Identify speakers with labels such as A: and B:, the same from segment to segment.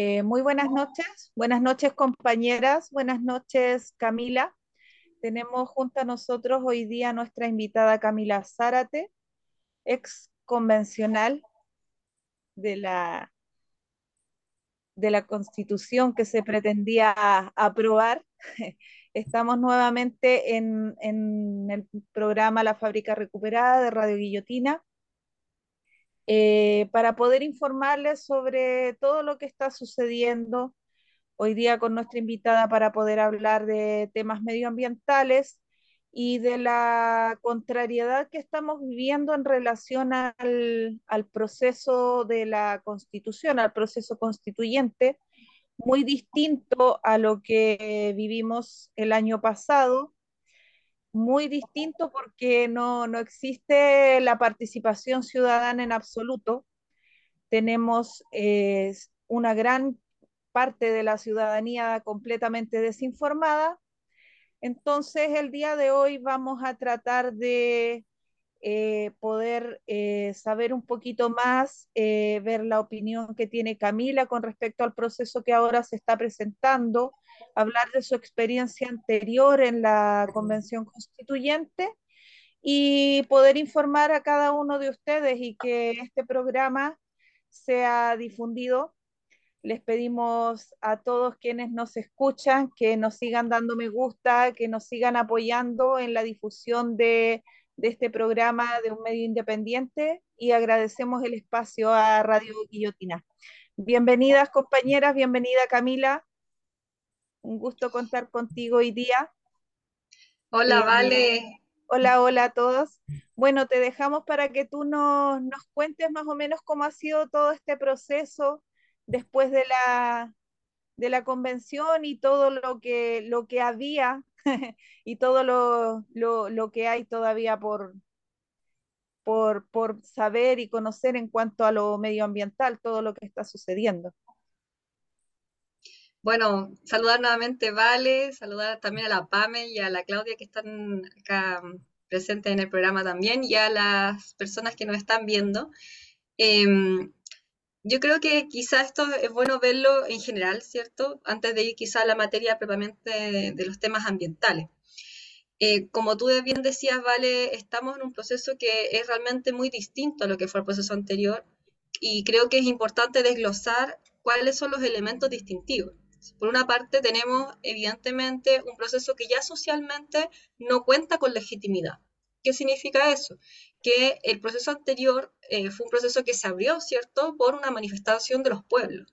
A: Eh, muy buenas noches, buenas noches compañeras, buenas noches Camila. Tenemos junto a nosotros hoy día nuestra invitada Camila Zárate, ex convencional de la, de la constitución que se pretendía aprobar. Estamos nuevamente en, en el programa La Fábrica Recuperada de Radio Guillotina eh, para poder informarles sobre todo lo que está sucediendo hoy día con nuestra invitada para poder hablar de temas medioambientales y de la contrariedad que estamos viviendo en relación al, al proceso de la constitución, al proceso constituyente, muy distinto a lo que vivimos el año pasado muy distinto porque no, no existe la participación ciudadana en absoluto. Tenemos eh, una gran parte de la ciudadanía completamente desinformada. Entonces, el día de hoy vamos a tratar de eh, poder eh, saber un poquito más, ver la opinión que tiene Camila con respecto al proceso que ahora se está presentando, hablar de su experiencia anterior en la Convención Constituyente y poder informar a cada uno de ustedes y que este programa sea difundido. Les pedimos a todos quienes nos escuchan que nos sigan dando me gusta, que nos sigan apoyando en la difusión de de este programa de un medio independiente y agradecemos el espacio a Radio Guillotina. Bienvenidas compañeras, bienvenida Camila. Un gusto contar contigo hoy día.
B: Hola, eh, Vale.
A: Hola, hola a todos. Bueno, te dejamos para que tú nos, nos cuentes más o menos cómo ha sido todo este proceso después de la, de la convención y todo lo que, lo que había y todo lo, lo, lo, que hay todavía por, por, por saber y conocer en cuanto a lo medioambiental, todo lo que está sucediendo.
B: Bueno, saludar nuevamente Vale, saludar también a la Pame y a la Claudia que están acá presentes en el programa también y a las personas que nos están viendo. Eh, yo creo que quizá esto es bueno verlo en general, ¿cierto? Antes de ir quizá a la materia propiamente de, los temas ambientales. Eh, como tú bien decías, Vale, estamos en un proceso que es realmente muy distinto a lo que fue el proceso anterior y creo que es importante desglosar cuáles son los elementos distintivos. Por una parte, tenemos evidentemente un proceso que ya socialmente no cuenta con legitimidad. ¿Qué significa eso? Que el proceso anterior eh, fue un proceso que se abrió, ¿cierto?, por una manifestación de los pueblos.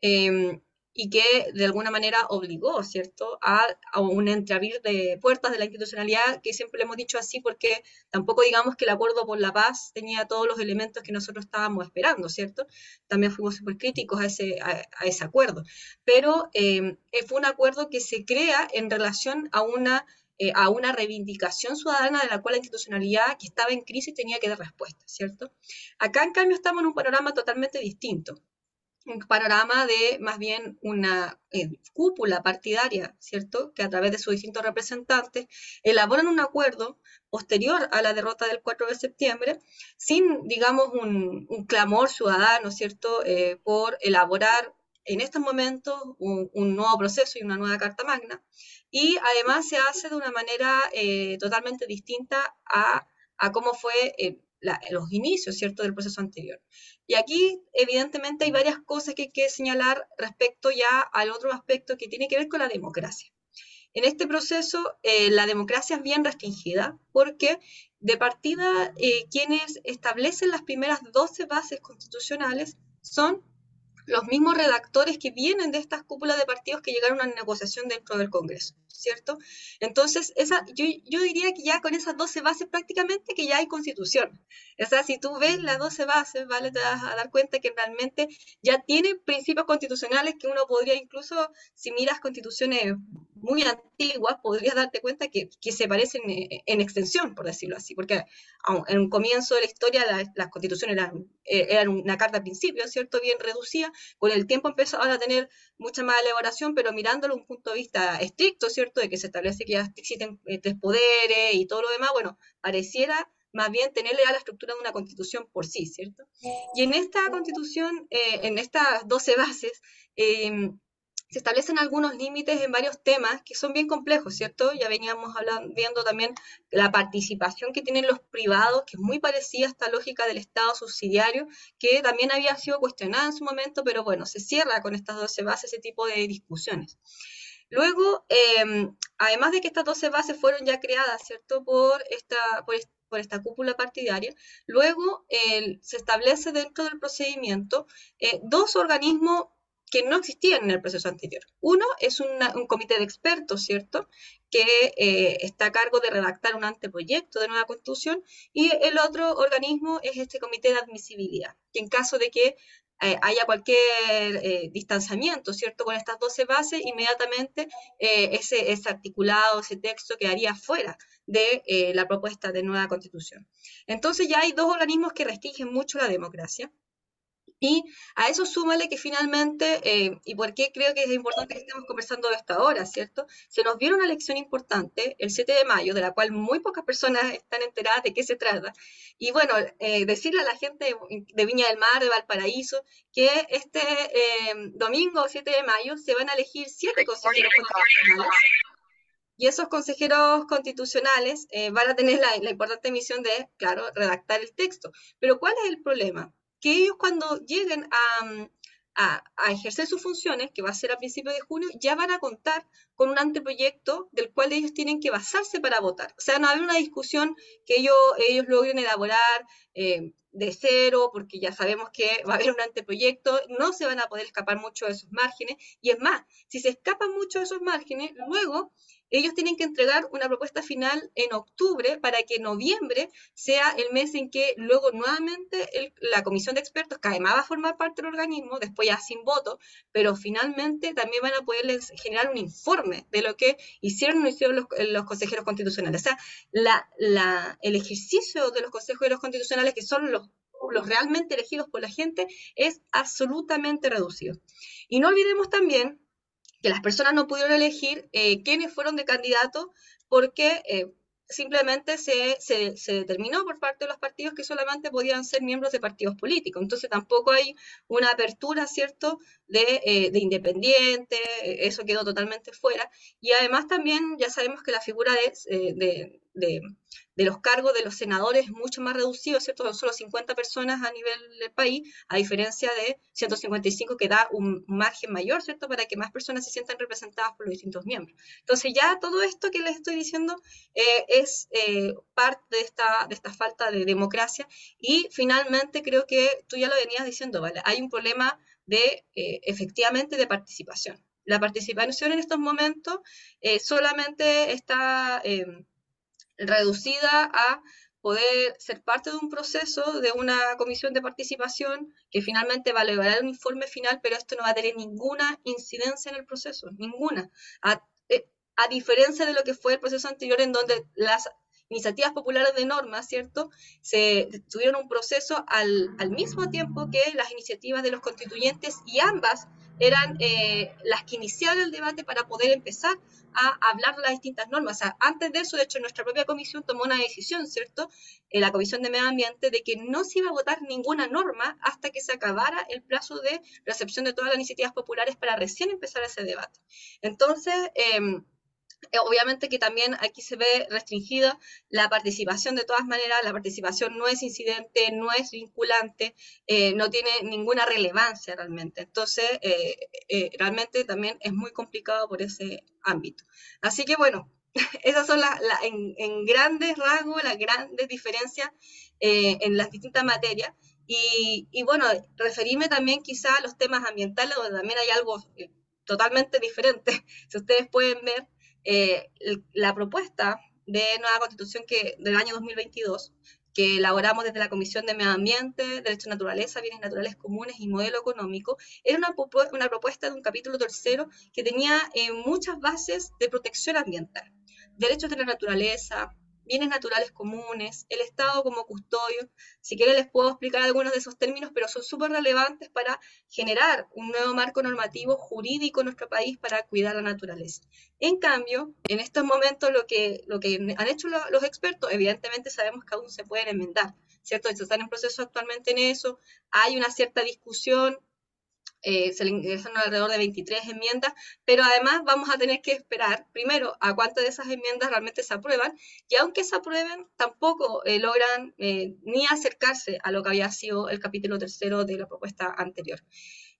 B: Em, y que de alguna manera obligó, ¿cierto?, a, un entreabrir de puertas de la institucionalidad, que siempre le hemos dicho así porque tampoco digamos que el acuerdo por la paz tenía todos los elementos que nosotros estábamos esperando, ¿cierto? También fuimos súper críticos a ese, a, ese acuerdo, pero em, fue un acuerdo que se crea en relación a una eh, a una reivindicación ciudadana de la cual la institucionalidad que estaba en crisis tenía que dar respuesta, ¿cierto? Acá, en cambio, estamos en un panorama totalmente distinto un panorama de más bien una eh, cúpula partidaria, ¿cierto? Que a través de sus distintos representantes elaboran un acuerdo posterior a la derrota del 4 de septiembre, sin, digamos, un, clamor ciudadano, ¿cierto? Eh, por elaborar en estos momentos un, nuevo proceso y una nueva Carta Magna, y además se hace de una manera eh, totalmente distinta a, cómo fue eh, los inicios, ¿cierto?, del proceso anterior. Y aquí, evidentemente, hay varias cosas que hay que señalar respecto ya al otro aspecto que tiene que ver con la democracia. En este proceso, eh, la democracia es bien restringida porque de partida quienes establecen las primeras 12 bases constitucionales son los mismos redactores que vienen de estas cúpulas de partidos que llegaron a una negociación dentro del Congreso, ¿cierto? Entonces, esa, yo, yo, diría que ya con esas 12 bases prácticamente que ya hay constitución. O sea, si tú ves las 12 bases, ¿vale? Te vas a dar cuenta que realmente ya tiene principios constitucionales que uno podría incluso, si miras constituciones muy antiguas, podrías darte cuenta que, que se parecen eh, en, extensión, por decirlo así, porque en un comienzo de la historia las constituciones eran, eh, una carta de principio, ¿cierto? Bien reducida, con el tiempo empezaron a tener mucha más elaboración, pero mirándolo un punto de vista estricto, ¿cierto? De que se establece que ya existen eh, tres poderes y todo lo demás, bueno, pareciera más bien tenerle a la estructura de una constitución por sí, ¿cierto? Y en esta constitución, eh, en estas 12 bases, eh, se establecen algunos límites en varios temas que son bien complejos, ¿cierto? Ya veníamos hablando, viendo también la participación que tienen los privados, que es muy parecida a esta lógica del Estado subsidiario, que también había sido cuestionada en su momento, pero bueno, se cierra con estas 12 bases ese tipo de discusiones. Luego, em, además de que estas 12 bases fueron ya creadas, ¿cierto? Por esta, por, esta cúpula partidaria, luego se establece dentro del procedimiento eh, dos organismos que no existían en el proceso anterior. Uno es un comité de expertos, ¿cierto?, que eh, está a cargo de redactar un anteproyecto de nueva constitución, y el otro organismo es este comité de admisibilidad, que en caso de que eh, haya cualquier eh, distanciamiento, ¿cierto?, con estas 12 bases, inmediatamente ese, ese, articulado, ese texto quedaría fuera de la propuesta de nueva constitución. Entonces ya hay dos organismos que restringen mucho la democracia, y a eso súmale que finalmente, eh, y por qué creo que es importante que estemos conversando de esto ahora, ¿cierto? Se nos viene una elección importante el 7 de mayo, de la cual muy pocas personas están enteradas de qué se trata. Y bueno, eh, decirle a la gente de Viña del Mar, de Valparaíso, que este eh, domingo 7 de mayo se van a elegir siete consejeros constitucionales. Y esos consejeros constitucionales van a tener la importante misión de, claro, redactar el texto. Pero ¿cuál es el problema? Que ellos cuando lleguen a, ejercer sus funciones, que va a ser a principios de junio, ya van a contar con un anteproyecto del cual ellos tienen que basarse para votar. O sea, no hay una discusión que ellos, ellos logren elaborar eh, de cero, porque ya sabemos que va a haber un anteproyecto, no se van a poder escapar mucho de esos márgenes. Y es más, si se escapan mucho de esos márgenes, luego ellos tienen que entregar una propuesta final en octubre para que noviembre sea el mes en que luego nuevamente la comisión de expertos, que además va a formar parte del organismo, después ya sin voto, pero finalmente también van a poder generar un informe de lo que hicieron o no hicieron los, consejeros constitucionales. O sea, el ejercicio de los consejeros constitucionales, que son los realmente elegidos por la gente, es absolutamente reducido. Y no olvidemos también que las personas no pudieron elegir eh, quiénes fueron de candidato porque eh, simplemente se, se, determinó por parte de los partidos que solamente podían ser miembros de partidos políticos. Entonces tampoco hay una apertura, ¿cierto?, de, eh, de independiente, eso quedó totalmente fuera. Y además también ya sabemos que la figura de, de de los cargos de los senadores mucho más reducidos, ¿cierto? Solo 50 personas a nivel del país, a diferencia de 155 que da un margen mayor, ¿cierto? Para que más personas se sientan representadas por los distintos miembros. Entonces ya todo esto que les estoy diciendo eh, es eh, parte de esta, de esta falta de democracia y finalmente creo que tú ya lo venías diciendo, ¿vale? Hay un problema de eh, efectivamente de participación. La participación en estos momentos solamente está reducida a poder ser parte de un proceso, de una comisión de participación que finalmente va a elaborar un informe final, pero esto no va a tener ninguna incidencia en el proceso, ninguna. A, eh, a diferencia de lo que fue el proceso anterior en donde las iniciativas populares de normas, ¿cierto? Se tuvieron un proceso al, al mismo tiempo que las iniciativas de los constituyentes y ambas eran eh, las que iniciaron el debate para poder empezar a hablar de las distintas normas. O sea, antes de eso, de hecho, nuestra propia comisión tomó una decisión, ¿cierto? En la Comisión de Medio Ambiente, de que no se iba a votar ninguna norma hasta que se acabara el plazo de recepción de todas las iniciativas populares para recién empezar ese debate. Entonces, eh, eh, obviamente que también aquí se ve restringida la participación de todas maneras, la participación no es incidente, no es vinculante, eh, no tiene ninguna relevancia realmente. Entonces, eh, realmente también es muy complicado por ese ámbito. Así que bueno, esas son las, en, grandes rasgos las grandes diferencias en las distintas materias. Y, y, bueno, referirme también quizá a los temas ambientales, donde también hay algo totalmente diferente. Si ustedes pueden ver, eh, la propuesta de nueva constitución que, del año 2022, que elaboramos desde la Comisión de Medio Ambiente, Derecho a Naturaleza, Bienes Naturales Comunes y Modelo Económico, era una, una propuesta de un capítulo tercero que tenía eh, muchas bases de protección ambiental. Derechos de la naturaleza, bienes naturales comunes, el Estado como custodio. Si quieren les puedo explicar algunos de esos términos, pero son súper relevantes para generar un nuevo marco normativo jurídico en nuestro país para cuidar la naturaleza. En cambio, en estos momentos lo que, lo que han hecho los expertos, evidentemente sabemos que aún se pueden enmendar, ¿cierto? Están en proceso actualmente en eso, hay una cierta discusión, eh, se le ingresan alrededor de 23 enmiendas, pero además vamos a tener que esperar primero a cuántas de esas enmiendas realmente se aprueban y aunque se aprueben, tampoco eh, logran eh, ni acercarse a lo que había sido el capítulo tercero de la propuesta anterior.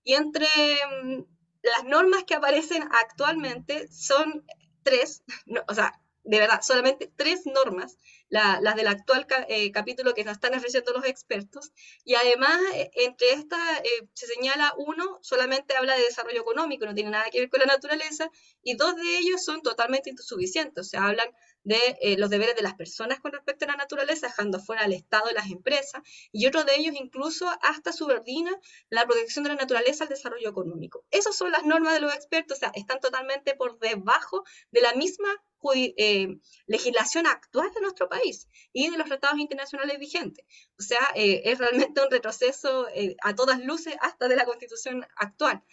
B: Y entre mm, las normas que aparecen actualmente son tres, o sea, de verdad, solamente tres normas, las del actual eh, capítulo que están ofreciendo los expertos, y además eh, entre estas eh, se señala uno, solamente habla de desarrollo económico, no tiene nada que ver con la naturaleza, y dos de ellos son totalmente insuficientes, o sea, hablan de eh, los deberes de las personas con respecto a la naturaleza, dejando fuera al Estado y las empresas, y otro de ellos incluso hasta subordina la protección de la naturaleza al desarrollo económico. Esas son las normas de los expertos, o sea, están totalmente por debajo de la misma eh, legislación actual de nuestro país y de los tratados internacionales vigentes. O sea, eh, es realmente un retroceso a todas luces hasta de la constitución actual.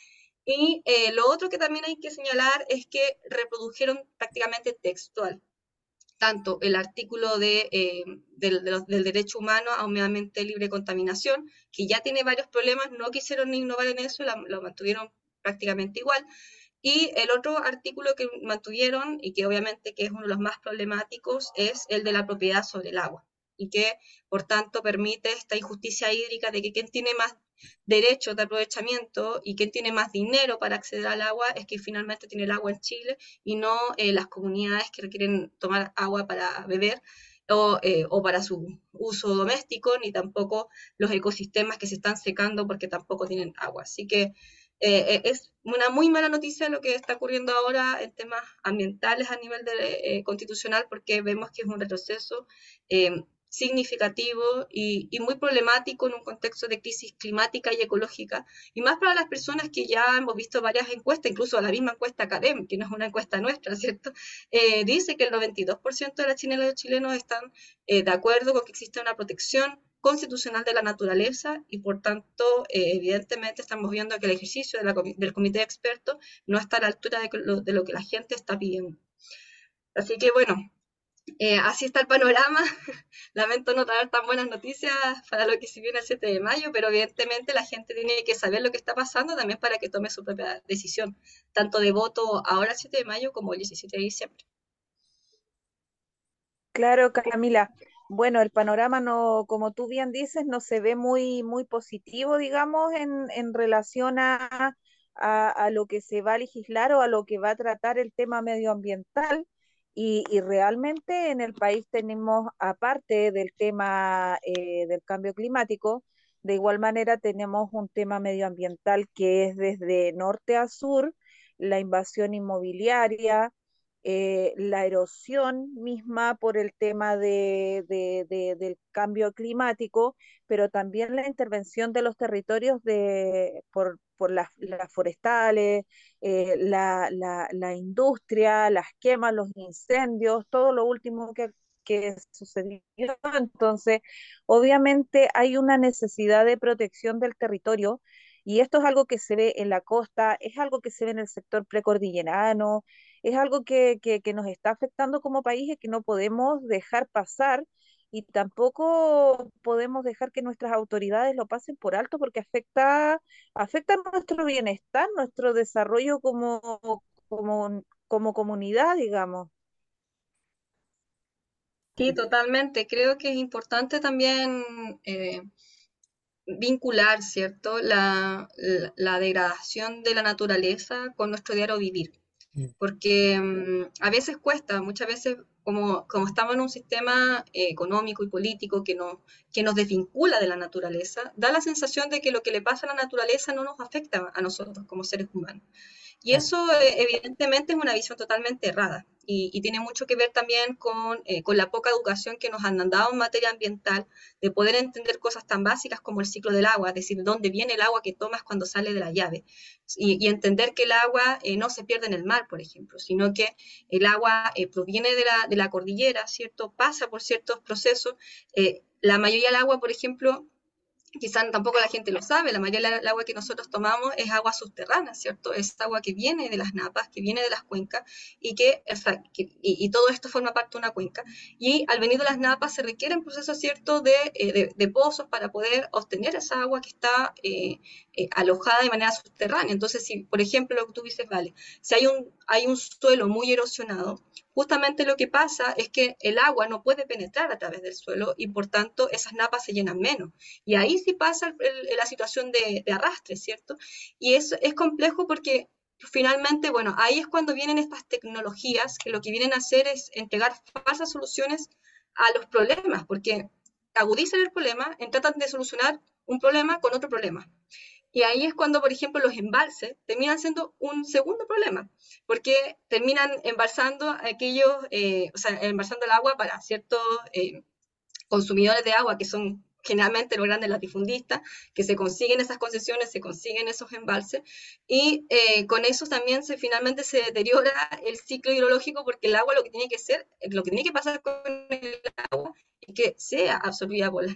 B: Y lo otro que también hay que señalar es que reprodujeron prácticamente textual tanto el artículo de, eh, del, derecho humano a un medioambiente libre de contaminación, que ya tiene varios problemas, no quisieron innovar en eso, lo mantuvieron prácticamente igual, y el otro artículo que mantuvieron, y que obviamente que es uno de los más problemáticos, es el de la propiedad sobre el agua, y que por tanto permite esta injusticia hídrica de que quien tiene más derechos de aprovechamiento y quien tiene más dinero para acceder al agua es que finalmente tiene el agua en Chile y no eh, las comunidades que requieren tomar agua para beber o, eh, o, para su uso doméstico, ni tampoco los ecosistemas que se están secando porque tampoco tienen agua. Así que eh, es una muy mala noticia lo que está ocurriendo ahora en temas ambientales a nivel de, constitucional porque vemos que es un retroceso significativo y, muy problemático en un contexto de crisis climática y ecológica, y más para las personas que ya hemos visto varias encuestas, incluso la misma encuesta CADEM, que no es una encuesta nuestra, ¿cierto? Eh, dice que el 92% de las chilenas y los chilenos están eh, de acuerdo con que existe una protección constitucional de la naturaleza y por tanto, eh, evidentemente, estamos viendo que el ejercicio del comité de expertos no está a la altura de de lo que la gente está pidiendo. Así que bueno, eh, así está el panorama. Lamento no traer tan buenas noticias para lo que se viene el 7 de mayo, pero evidentemente la gente tiene que saber lo que está pasando también para que tome su propia decisión, tanto de voto ahora el 7 de mayo como el 17 de diciembre.
A: Claro, Camila. Bueno, el panorama no, como tú bien dices, no se ve muy, muy positivo, digamos, en, relación a, a lo que se va a legislar o a lo que va a tratar el tema medioambiental y, realmente en el país tenemos, aparte del tema eh, del cambio climático, de igual manera tenemos un tema medioambiental que es desde norte a sur, la invasión inmobiliaria, eh, la erosión misma por el tema de, del cambio climático, pero también la intervención de los territorios de, por, por las, forestales, eh, la, la, industria, las quemas, los incendios, todo lo último que, que sucedió. Entonces, obviamente hay una necesidad de protección del territorio y esto es algo que se ve en la costa, es algo que se ve en el sector precordillerano, es algo que, que, que nos está afectando como país y que no podemos dejar pasar y tampoco podemos dejar que nuestras autoridades lo pasen por alto porque afecta, afecta nuestro bienestar, nuestro desarrollo como, como, como comunidad, digamos.
B: Sí, totalmente. Creo que es importante también eh, vincular, ¿cierto?, la, la, degradación de la naturaleza con nuestro diario vivir. Porque mm, a veces cuesta, muchas veces como, como estamos en un sistema eh, económico y político que, no, que nos desvincula de la naturaleza, da la sensación de que lo que le pasa a la naturaleza no nos afecta a nosotros como seres humanos. Y eso eh, evidentemente es una visión totalmente errada y, tiene mucho que ver también con, eh, con, la poca educación que nos han dado en materia ambiental, de poder entender cosas tan básicas como el ciclo del agua, es decir, dónde viene el agua que tomas cuando sale de la llave, y, entender que el agua eh, no se pierde en el mar, por ejemplo, sino que el agua eh, proviene de la, de la, cordillera, ¿cierto? Pasa por ciertos procesos. la mayoría del agua, por ejemplo, quizás tampoco la gente lo sabe, la mayoría del agua que nosotros tomamos es agua subterránea, ¿cierto? Es agua que viene de las napas, que viene de las cuencas y que, y, todo esto forma parte de una cuenca. Y al venir de las napas se requieren procesos, ¿cierto?, de, eh, de, pozos para poder obtener esa agua que está eh, eh, alojada de manera subterránea. Entonces, si, por ejemplo, lo que tú dices, vale, si hay un, hay un suelo muy erosionado, justamente lo que pasa es que el agua no puede penetrar a través del suelo y por tanto esas napas se llenan menos. Y ahí sí pasa la situación de, arrastre, ¿cierto? Y es, es complejo porque finalmente, bueno, ahí es cuando vienen estas tecnologías que lo que vienen a hacer es entregar falsas soluciones a los problemas, porque agudizan el problema, en tratan de solucionar un problema con otro problema. Y ahí es cuando, por ejemplo, los embalses terminan siendo un segundo problema, porque terminan embalsando aquellos, eh, o sea, embalsando el agua para ciertos eh, consumidores de agua que son generalmente los grandes latifundistas, que se consiguen esas concesiones, se consiguen esos embalses, y eh, con eso también se, finalmente se deteriora el ciclo hidrológico porque el agua lo que tiene que ser, lo que tiene que pasar con el agua es que sea absorbida por las,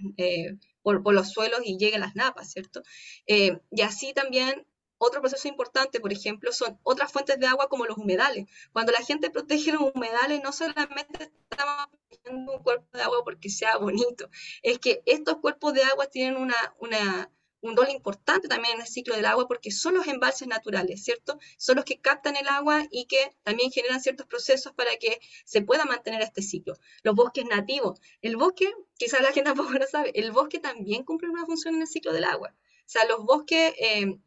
B: por, los suelos y lleguen las napas, ¿cierto? Eh, y así también otro proceso importante, por ejemplo, son otras fuentes de agua como los humedales. Cuando la gente protege los humedales, no solamente estamos protegiendo un cuerpo de agua porque sea bonito, es que estos cuerpos de agua tienen una, una, un rol importante también en el ciclo del agua porque son los embalses naturales, ¿cierto? Son los que captan el agua y que también generan ciertos procesos para que se pueda mantener este ciclo. Los bosques nativos. El bosque, quizás la gente tampoco lo sabe, el bosque también cumple una función en el ciclo del agua. O sea, los bosques eh,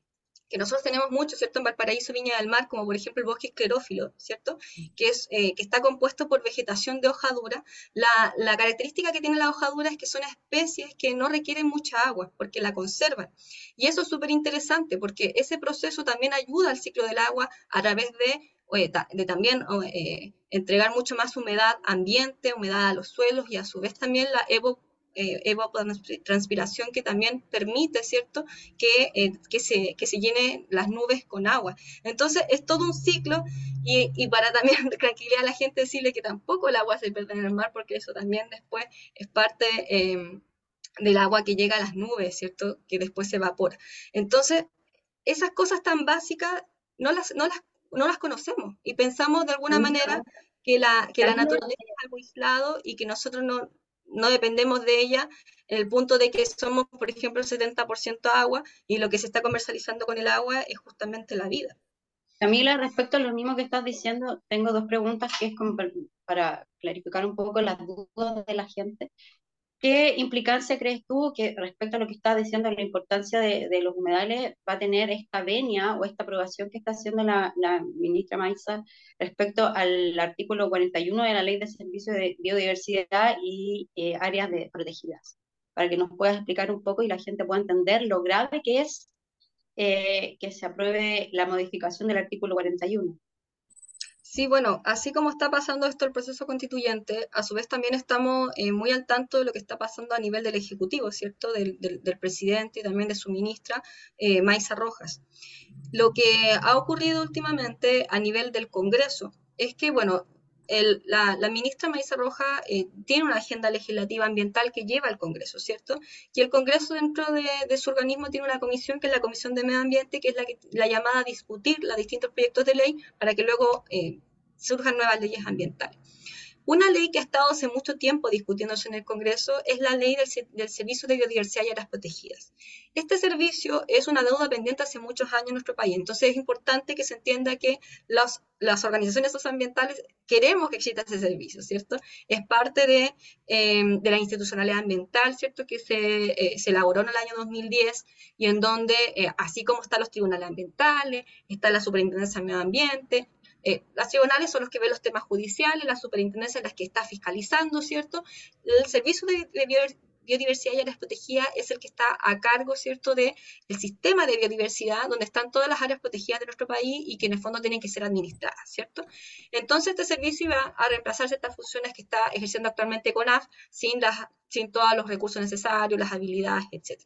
B: que nosotros tenemos mucho, ¿cierto? En Valparaíso, Viña del Mar, como por ejemplo el bosque esclerófilo, ¿cierto? Que, es, eh, que está compuesto por vegetación de hojadura. La, la, característica que tiene la hojadura es que son especies que no requieren mucha agua, porque la conservan. Y eso es súper interesante, porque ese proceso también ayuda al ciclo del agua a través de de también eh, entregar mucho más humedad ambiente, humedad a los suelos y a su vez también la evo, eh, evapotranspiración que también permite, ¿cierto?, que, eh, que, se, que se llenen las nubes con agua. Entonces, es todo un ciclo y, y para también tranquilizar a la gente decirle que tampoco el agua se pierde en el mar, porque eso también después es parte em, del agua que llega a las nubes, ¿cierto?, que después se evapora. Entonces, esas cosas tan básicas no las, no las, no las conocemos y pensamos de alguna manera que la, que la naturaleza es algo aislado y que nosotros no, no dependemos de ella en el punto de que somos, por ejemplo, el 70% agua y lo que se está comercializando con el agua es justamente la vida.
C: Camila, respecto a lo mismo que estás diciendo, tengo dos preguntas que es como para clarificar un poco las dudas de la gente. ¿Qué implicancia crees tú que respecto a lo que estás diciendo, la importancia de, los humedales, va a tener esta venia o esta aprobación que está haciendo la, ministra Maiza respecto al artículo 41 de la Ley de Servicios de Biodiversidad y eh, áreas de, protegidas? Para que nos puedas explicar un poco y la gente pueda entender lo grave que es eh, que se apruebe la modificación del artículo 41.
B: Sí, bueno, así como está pasando esto el proceso constituyente, a su vez también estamos eh, muy al tanto de lo que está pasando a nivel del Ejecutivo, ¿cierto? Del, presidente y también de su ministra, eh, Maiza Rojas. Lo que ha ocurrido últimamente a nivel del Congreso es que, bueno, la, ministra Maiza Rojas eh, tiene una agenda legislativa ambiental que lleva al Congreso, ¿cierto? Y el Congreso dentro de, su organismo tiene una comisión que es la Comisión de Medio Ambiente, que es la, la llamada a discutir los distintos proyectos de ley para que luego eh, surjan nuevas leyes ambientales. Una ley que ha estado hace mucho tiempo discutiéndose en el Congreso es la ley del, Servicio de Biodiversidad y Áreas Protegidas. Este servicio es una deuda pendiente hace muchos años en nuestro país, entonces es importante que se entienda que las organizaciones socioambientales queremos que exista ese servicio, ¿cierto? Es parte de, em, la institucionalidad ambiental, ¿cierto? Que se, eh, elaboró en el año 2010 y en donde, eh, así como están los tribunales ambientales, está la Superintendencia de Medio Ambiente, eh, las tribunales son los que ven los temas judiciales, la superintendencia es la que está fiscalizando, ¿cierto? El servicio de, biodiversidad y áreas protegidas es el que está a cargo, ¿cierto?, del el sistema de biodiversidad, donde están todas las áreas protegidas de nuestro país y que en el fondo tienen que ser administradas, ¿cierto? Entonces, este servicio va a reemplazar ciertas funciones que está ejerciendo actualmente CONAF sin, las, sin todos los recursos necesarios, las habilidades, etc.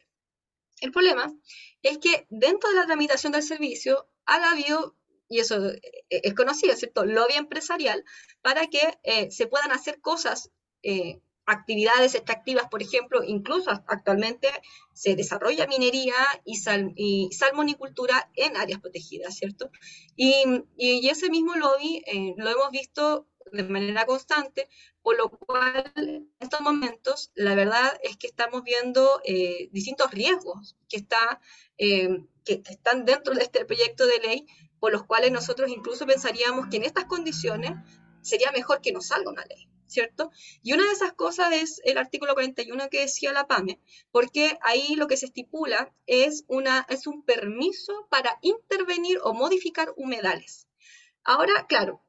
B: El problema es que dentro de la tramitación del servicio ha habido y eso eh, es conocido, ¿cierto? Lobby empresarial para que eh, se puedan hacer cosas, eh, actividades extractivas, por ejemplo, incluso actualmente se desarrolla minería y, y salmonicultura en áreas protegidas, ¿cierto? Y, y ese mismo lobby lo hemos visto de manera constante, por lo cual en estos momentos la verdad es que estamos viendo distintos riesgos que, está, que están dentro de este proyecto de ley por los cuales nosotros incluso pensaríamos que en estas condiciones sería mejor que no salga una ley, ¿cierto? Y una de esas cosas es el artículo 41 que decía la PAME, porque ahí lo que se estipula es, una, es un permiso para intervenir o modificar humedales. Ahora, claro,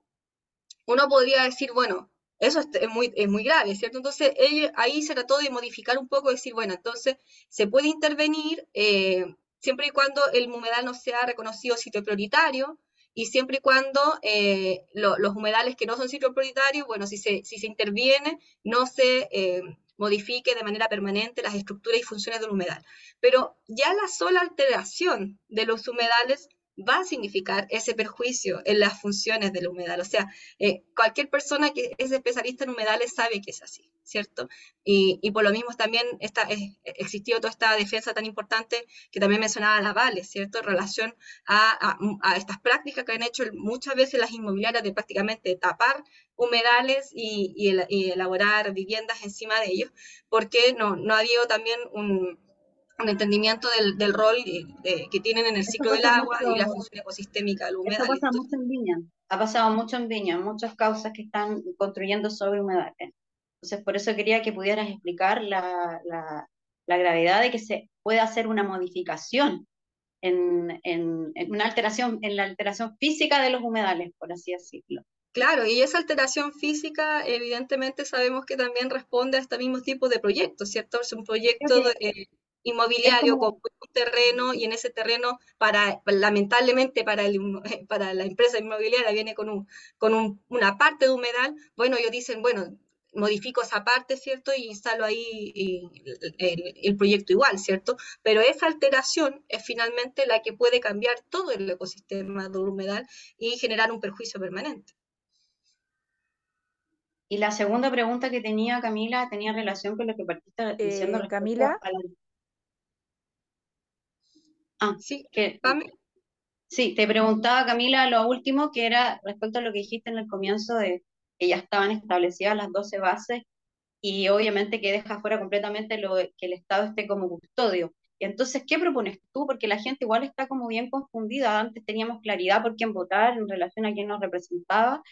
B: uno podría decir, bueno, eso es muy, es muy grave, ¿cierto? Entonces, ahí se trató de modificar un poco, decir, bueno, entonces se puede intervenir eh, siempre y cuando el humedal no sea reconocido sitio prioritario y siempre y cuando eh, los humedales que no son sitio prioritario, bueno, si se, si se interviene, no se eh, modifique de manera permanente las estructuras y funciones del humedal. Pero ya la sola alteración de los humedales va a significar ese perjuicio en las funciones del humedal. O sea, eh, cualquier persona que es especialista en humedales sabe que es así, ¿cierto? Y, por lo mismo también está, existió toda esta defensa tan importante que también mencionaba la Vale, ¿cierto? En relación a, estas prácticas que han hecho muchas veces las inmobiliarias de prácticamente tapar humedales y, elaborar viviendas encima de ellos, porque no, no ha habido también un un entendimiento del, del rol que tienen en el ciclo del agua y la función ecosistémica del humedal.
C: Eso pasa mucho en Viña, ha pasado mucho en Viña, muchas causas que están construyendo sobre humedales. Entonces, por eso quería que pudieras explicar la, la, la gravedad de que se puede hacer una modificación en, en, en, una alteración, en la alteración física de los humedales, por así decirlo.
B: Claro, y esa alteración física, evidentemente sabemos que también responde a este mismo tipo de proyectos, ¿cierto? Es un proyecto de, inmobiliario con un terreno y en ese terreno, para, lamentablemente para, el, para la empresa inmobiliaria viene con, un, con una parte de humedal, bueno, ellos dicen, bueno, modifico esa parte, ¿cierto? Y instalo ahí el, proyecto igual, ¿cierto? Pero esa alteración es finalmente la que puede cambiar todo el ecosistema del humedal y generar un perjuicio permanente.
C: Y la segunda pregunta que tenía Camila tenía relación con lo que partiste diciendo.
A: Eh, Camila.
C: Ah, sí, que, sí, te preguntaba Camila lo último, que era respecto a lo que dijiste en el comienzo de que ya estaban establecidas las 12 bases y obviamente que deja fuera completamente lo que el Estado esté como custodio. Y entonces, ¿qué propones tú? Porque la gente igual está como bien confundida. Antes teníamos claridad por quién votar en relación a quién nos representaba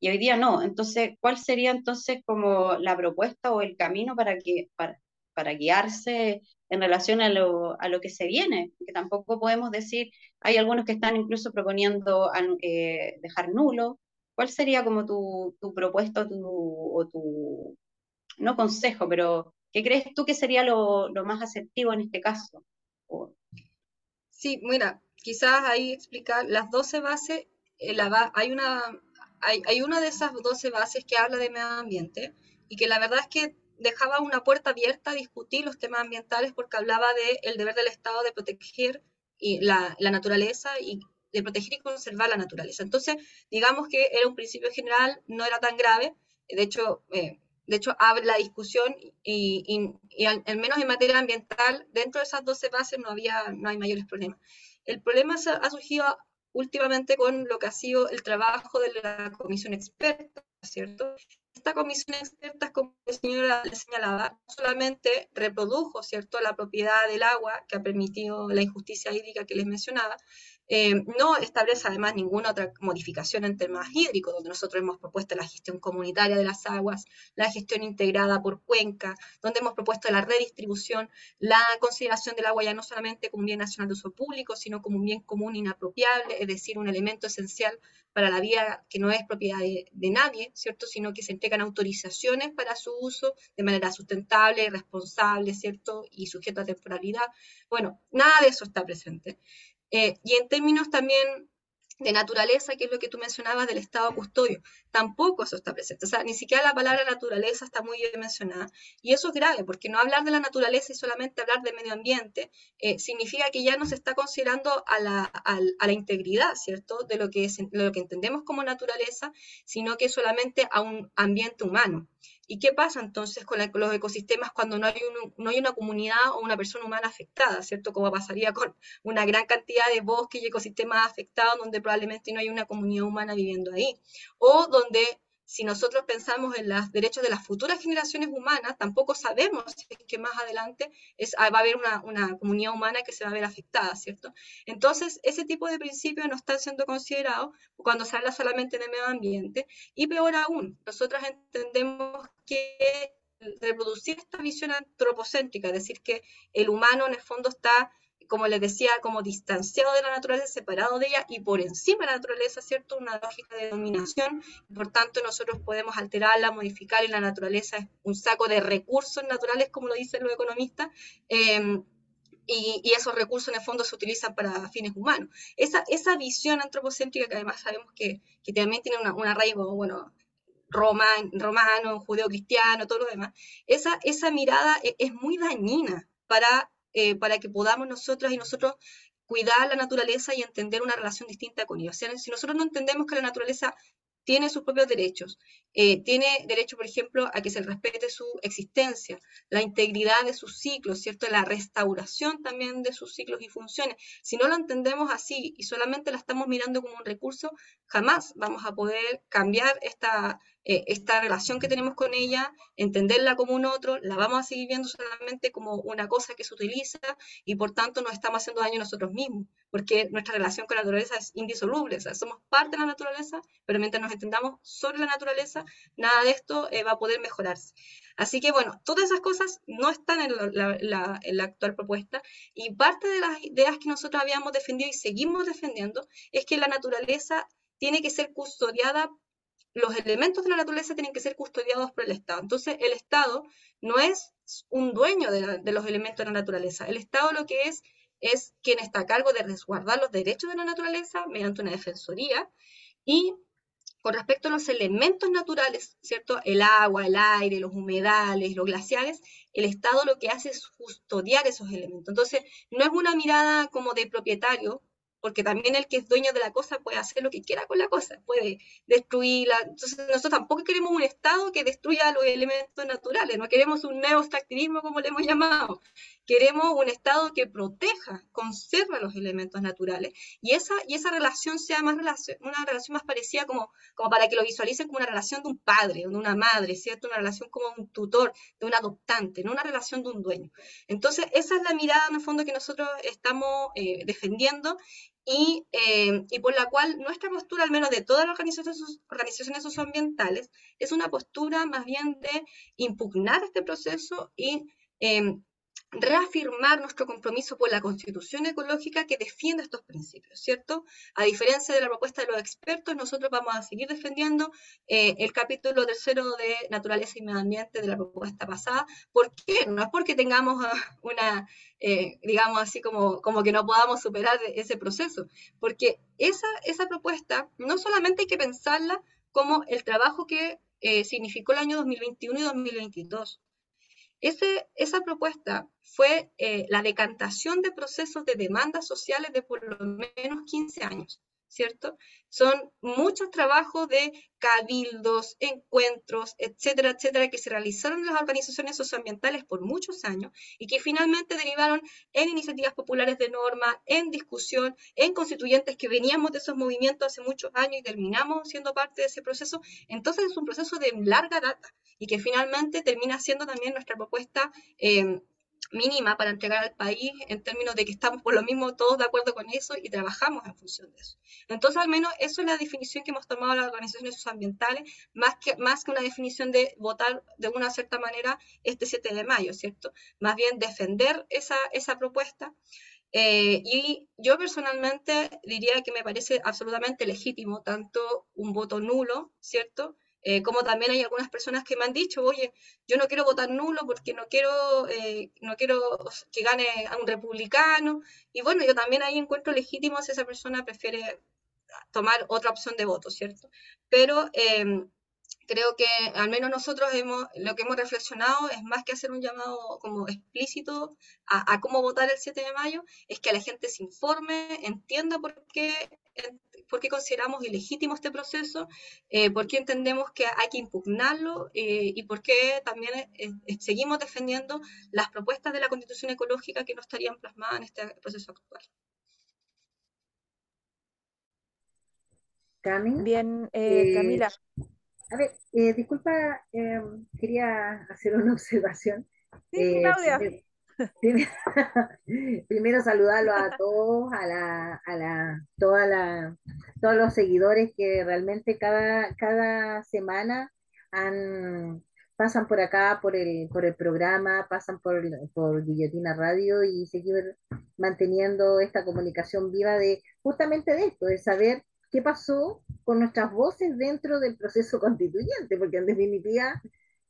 C: y hoy día no. Entonces, ¿cuál sería entonces como la propuesta o el camino para que para, para guiarse en relación a lo, a lo que se viene, que tampoco podemos decir, hay algunos que están incluso proponiendo eh, dejar nulo. ¿Cuál sería como tu, tu propuesta tu, o tu, no consejo, pero qué crees tú que sería lo, lo más asertivo en este caso?
B: Sí, mira, quizás ahí explicar las 12 bases, eh, la, hay, una, hay, hay una de esas 12 bases que habla de medio ambiente y que la verdad es que dejaba una puerta abierta a discutir los temas ambientales porque hablaba del deber del Estado de proteger y la, la, naturaleza y de proteger y conservar la naturaleza. Entonces, digamos que era un principio general, no era tan grave, de hecho, eh, de hecho abre la discusión y, y, al, menos en materia ambiental, dentro de esas 12 bases no, había, no hay mayores problemas. El problema ha surgido últimamente con lo que ha sido el trabajo de la comisión experta, ¿cierto? Esta comisión de expertas, como la señora señalaba, no solamente reprodujo ¿cierto? la propiedad del agua que ha permitido la injusticia hídrica que les mencionaba, Eh, no establece además ninguna otra modificación en temas hídricos, donde nosotros hemos propuesto la gestión comunitaria de las aguas, la gestión integrada por cuenca, donde hemos propuesto la redistribución, la consideración del agua ya no solamente como un bien nacional de uso público, sino como un bien común inapropiable, es decir, un elemento esencial para la vida que no es propiedad de, de nadie, ¿cierto? Sino que se entregan autorizaciones para su uso de manera sustentable, responsable, ¿cierto? Y sujeto a temporalidad. Bueno, nada de eso está presente. Eh, y en términos también de naturaleza, que es lo que tú mencionabas del estado custodio, tampoco eso está presente. O sea, ni siquiera la palabra naturaleza está muy bien mencionada. Y eso es grave, porque no hablar de la naturaleza y solamente hablar de medio ambiente eh, significa que ya no se está considerando a la, a, la integridad, ¿cierto?, de lo, que es, lo que entendemos como naturaleza, sino que solamente a un ambiente humano. ¿Y qué pasa entonces con, los ecosistemas cuando no hay, no hay una comunidad o una persona humana afectada, ¿cierto? Como pasaría con una gran cantidad de bosques y ecosistemas afectados donde probablemente no hay una comunidad humana viviendo ahí. O donde si nosotros pensamos en los derechos de las futuras generaciones humanas, tampoco sabemos que más adelante ah, va a haber una, una, comunidad humana que se va a ver afectada, ¿cierto? Entonces, ese tipo de principios no están siendo considerados cuando se habla solamente de medio ambiente. Y peor aún, nosotros entendemos que reproducir esta visión antropocéntrica, es decir, que el humano en el fondo está como les decía, como distanciado de la naturaleza, separado de ella y por encima de la naturaleza, ¿cierto? Una lógica de dominación. Por tanto, nosotros podemos alterarla, modificar y la naturaleza es un saco de recursos naturales, como lo dicen los economistas. Em, y, esos recursos en el fondo se utilizan para fines humanos. Esa, esa visión antropocéntrica que además sabemos que, que también tiene una, un arraigo, bueno, roman, romano, judeo-cristiano, todo lo demás, esa, esa mirada es, es muy dañina para eh, para que podamos nosotras y nosotros cuidar la naturaleza y entender una relación distinta con ella. O sea, si nosotros no entendemos que la naturaleza tiene sus propios derechos, eh, tiene derecho, por ejemplo, a que se respete su existencia, la integridad de sus ciclos, ¿cierto? La restauración también de sus ciclos y funciones. Si no lo entendemos así y solamente la estamos mirando como un recurso, jamás vamos a poder cambiar esta, eh, esta relación que tenemos con ella, entenderla como un otro, la vamos a seguir viendo solamente como una cosa que se utiliza y por tanto nos estamos haciendo daño nosotros mismos, porque nuestra relación con la naturaleza es indisoluble, o sea, somos parte de la naturaleza, pero mientras nos entendamos sobre la naturaleza, nada de esto eh, va a poder mejorarse. Así que bueno, todas esas cosas no están en la, en la, actual propuesta y parte de las ideas que nosotros habíamos defendido y seguimos defendiendo es que la naturaleza tiene que ser custodiada los elementos de la naturaleza tienen que ser custodiados por el Estado. Entonces, el Estado no es un dueño de, los elementos de la naturaleza. El Estado lo que es es quien está a cargo de resguardar los derechos de la naturaleza mediante una defensoría y con respecto a los elementos naturales, ¿cierto? El agua, el aire, los humedales, los glaciares, el Estado lo que hace es custodiar esos elementos. Entonces, no es una mirada como de propietario, porque también el que es dueño de la cosa puede hacer lo que quiera con la cosa, puede destruirla. Entonces nosotros tampoco queremos un Estado que destruya los elementos naturales, no queremos un neoextractivismo como le hemos llamado, queremos un Estado que proteja, conserva los elementos naturales y esa, y esa relación sea más una relación más parecida como, como para que lo visualicen como una relación de un padre o de una madre, ¿cierto? Una relación como un tutor, de un adoptante, no una relación de un dueño. Entonces esa es la mirada en el fondo que nosotros estamos eh, defendiendo eh, y, por la cual nuestra postura, al menos de todas las organizaciones, organizaciones socioambientales, es una postura más bien de impugnar este proceso y eh, reafirmar nuestro compromiso por la constitución ecológica que defiende estos principios, ¿cierto? A diferencia de la propuesta de los expertos, nosotros vamos a seguir defendiendo eh, el capítulo tercero de naturaleza y medio ambiente de la propuesta pasada. ¿Por qué? No es porque tengamos ah, una, eh, digamos así, como, como que no podamos superar ese proceso, porque esa, esa propuesta no solamente hay que pensarla como el trabajo que eh, significó el año 2021 y 2022, esa propuesta fue eh, la decantación de procesos de demandas sociales de por lo menos 15 años. ¿Cierto? Son muchos trabajos de cabildos, encuentros, etcétera, etcétera, que se realizaron en las organizaciones socioambientales por muchos años y que finalmente derivaron en iniciativas populares de norma, en discusión, en constituyentes que veníamos de esos movimientos hace muchos años y terminamos siendo parte de ese proceso. Entonces es un proceso de larga data y que finalmente termina siendo también nuestra propuesta. Eh, mínima para entregar al país en términos de que estamos por lo mismo todos de acuerdo con eso y trabajamos en función de eso. Entonces, al menos eso es la definición que hemos tomado las organizaciones socioambientales, más que, más que una definición de votar de una cierta manera este 7 de mayo, ¿cierto? Más bien defender esa, esa propuesta. Eh, y yo personalmente diría que me parece absolutamente legítimo tanto un voto nulo, ¿cierto? Eh, como también hay algunas personas que me han dicho, oye, yo no quiero votar nulo porque no quiero, eh, no quiero que gane a un republicano. Y bueno, yo también ahí encuentro legítimo si esa persona prefiere tomar otra opción de voto, ¿cierto? Pero em, creo que al menos nosotros hemos, lo que hemos reflexionado es más que hacer un llamado como explícito a, cómo votar el 7 de mayo, es que la gente se informe, entienda por qué, por qué consideramos ilegítimo este proceso, eh, por qué entendemos que hay que impugnarlo eh, y por qué también eh, seguimos defendiendo las propuestas de la constitución ecológica que no estarían plasmadas en este proceso actual.
A: Bien, Camila.
D: A ver, eh, disculpa, quería hacer una observación.
A: Sí, eh, Claudia.
D: Primero, saludarlo a todos, a la, a la, toda la, todos los seguidores que realmente cada, cada semana han, pasan por acá, por el, por el programa, pasan por, por Guillotina Radio y seguir manteniendo esta comunicación viva de justamente de esto, de saber qué pasó con nuestras voces dentro del proceso constituyente, porque en definitiva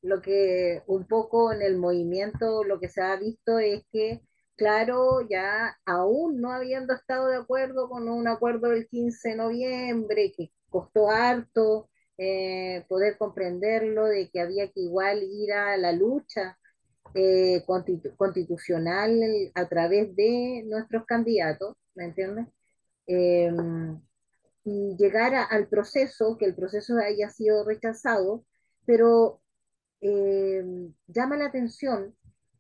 D: lo que un poco en el movimiento lo que se ha visto es que, claro, ya aún no habiendo estado de acuerdo con un acuerdo del 15 de noviembre, que costó harto eh, poder comprenderlo, de que había que igual ir a la lucha eh, constitucional a través de nuestros candidatos, ¿me entiendes? Em, y llegar al proceso, que el proceso haya sido rechazado, pero eh, llama la atención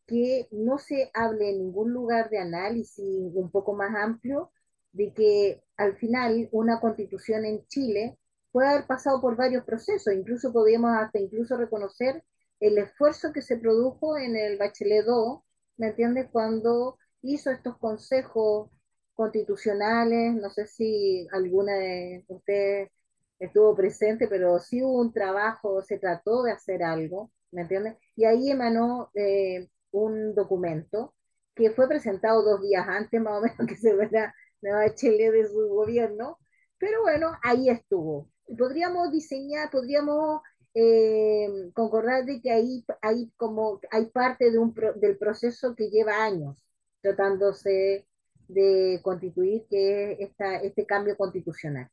D: que no se hable en ningún lugar de análisis un poco más amplio de que al final una constitución en Chile puede haber pasado por varios procesos, incluso podríamos hasta incluso reconocer el esfuerzo que se produjo en el Bachelet 2, ¿me entiendes? Cuando hizo estos consejos constitucionales, no sé si alguna de ustedes estuvo presente, pero sí hubo un trabajo, se trató de hacer algo, ¿me entiendes? Y ahí emanó eh, un documento que fue presentado dos días antes, más o menos, que se verá Nueva Chile de su gobierno, pero bueno, ahí estuvo. Podríamos diseñar, podríamos eh, concordar de que ahí, ahí como hay parte de un del proceso que lleva años tratándose de constituir, que es esta, este cambio constitucional.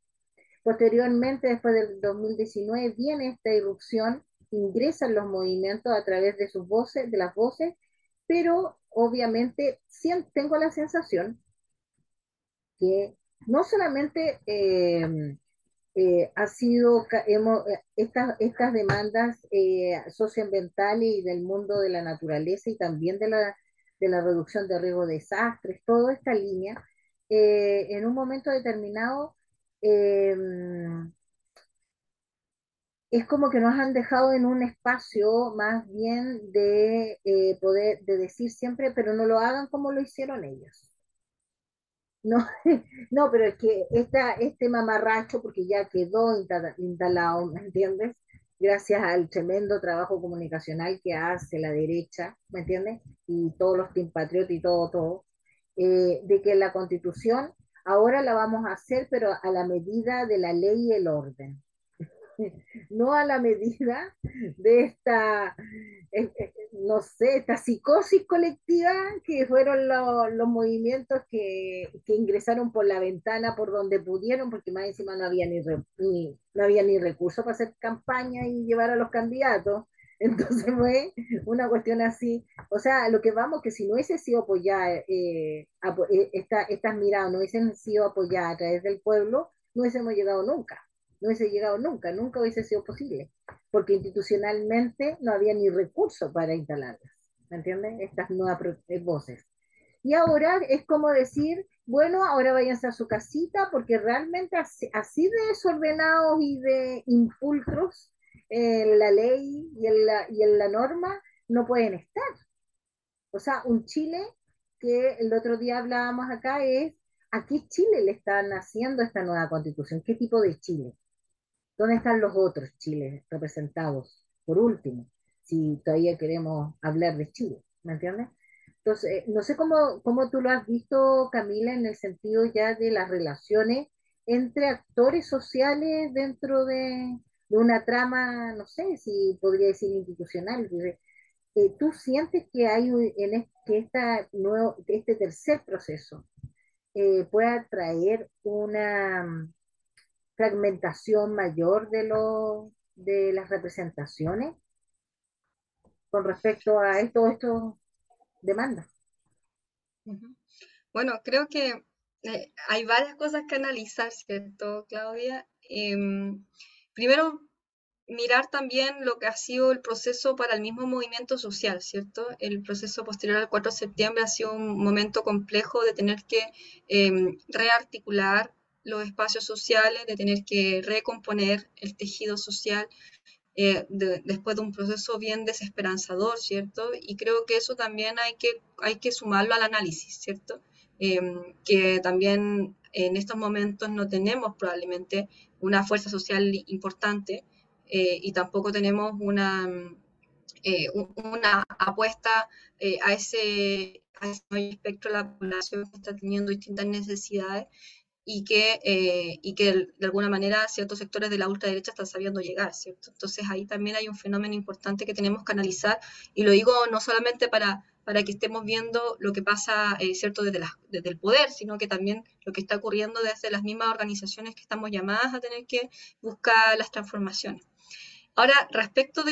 D: Posteriormente, después del 2019, viene esta irrupción, ingresan los movimientos a través de sus voces, de las voces, pero obviamente tengo la sensación que no solamente eh, eh, ha sido, hemos, eh, estas, estas demandas socioambientales y del mundo de la naturaleza y también de la de la reducción de riesgo de desastres, toda esta línea, eh, en un momento determinado em, es como que nos han dejado en un espacio más bien de eh, poder, de decir siempre, pero no lo hagan como lo hicieron ellos. No, no pero es que esta, este mamarracho, porque ya quedó instalado, ¿me entiendes? gracias al tremendo trabajo comunicacional que hace la derecha, ¿me entiendes? Y todos los Team Patriot y todo, todo, eh, de que la constitución ahora la vamos a hacer, pero a la medida de la ley y el orden. no a la medida de esta, eh, eh, no sé, esta psicosis colectiva que fueron los movimientos que, ingresaron por la ventana por donde pudieron, porque más encima no había ni, no había ni recursos para hacer campaña y llevar a los candidatos. Entonces fue una cuestión así. O sea, lo que vamos, que si no hubiese sido apoyada, eh, estas miradas no hubiesen sido apoyadas a través del pueblo, no hubiésemos llegado nunca no hubiese llegado nunca, nunca hubiese sido posible, porque institucionalmente no había ni recursos para instalarlas, ¿me entiendes? Estas nuevas eh, voces. Y ahora es como decir, bueno, ahora váyanse a su casita, porque realmente así, de desordenados y de impulcros en la ley y en la, y en la norma no pueden estar. O sea, un Chile que el otro día hablábamos acá es, ¿a qué Chile le están haciendo esta nueva constitución? ¿Qué tipo de Chile? ¿Dónde están los otros Chiles representados? Por último, si todavía queremos hablar de Chile, ¿me entiendes? Entonces, eh, no sé cómo, cómo tú lo has visto, Camila, en el sentido ya de las relaciones entre actores sociales dentro de, una trama, no sé si podría decir institucional. Eh, ¿Tú sientes que hay en que esta nuevo, este tercer proceso eh, pueda traer una mm, fragmentación mayor de, lo, de las representaciones con respecto a esto, esto demanda?
B: Bueno, creo que eh, hay varias cosas que analizar, ¿cierto, Claudia? Primero, mirar también lo que ha sido el proceso para el mismo movimiento social, ¿cierto? El proceso posterior al 4 de septiembre ha sido un momento complejo de tener que em, rearticular los espacios sociales, de tener que recomponer el tejido social eh, después de un proceso bien desesperanzador, ¿cierto? Y creo que eso también hay que, hay que sumarlo al análisis, ¿cierto? Em, que también en estos momentos no tenemos probablemente una fuerza social importante eh, y tampoco tenemos una, eh, una apuesta a, ese, a ese espectro de la población que está teniendo distintas necesidades y que, eh, y que de alguna manera ciertos sectores de la ultraderecha están sabiendo llegar, ¿cierto? Entonces ahí también hay un fenómeno importante que tenemos que analizar y lo digo no solamente para, para que estemos viendo lo que pasa, eh, ¿cierto?, desde, el poder, sino que también lo que está ocurriendo desde las mismas organizaciones que estamos llamadas a tener que buscar las transformaciones. Ahora, respecto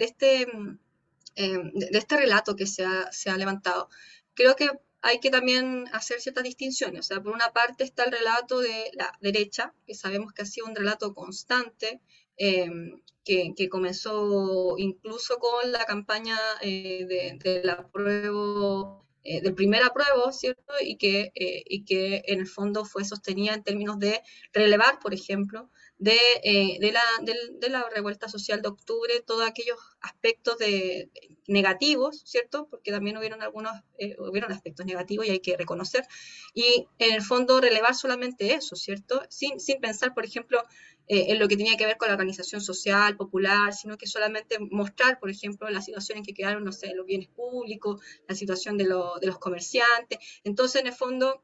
B: este, mm, eh, de, este relato que se ha, se ha levantado, creo que hay que también hacer ciertas distinciones. O sea, por una parte está el relato de la derecha, que sabemos que ha sido un relato constante, em, que, comenzó incluso con la campaña eh, de, la eh, del primer apruebo, ¿cierto? Y que, eh, y que en el fondo fue sostenida en términos de relevar, por ejemplo, de, de, la, de, la, revuelta social de octubre, todos aquellos aspectos de, negativos, ¿cierto? Porque también hubieron algunos, eh, hubieron aspectos negativos y hay que reconocer. Y en el fondo relevar solamente eso, ¿cierto? Sin, sin pensar, por ejemplo, eh, en lo que tenía que ver con la organización social, popular, sino que solamente mostrar, por ejemplo, la situación en que quedaron, no sé, los bienes públicos, la situación de, de los comerciantes. Entonces, en el fondo,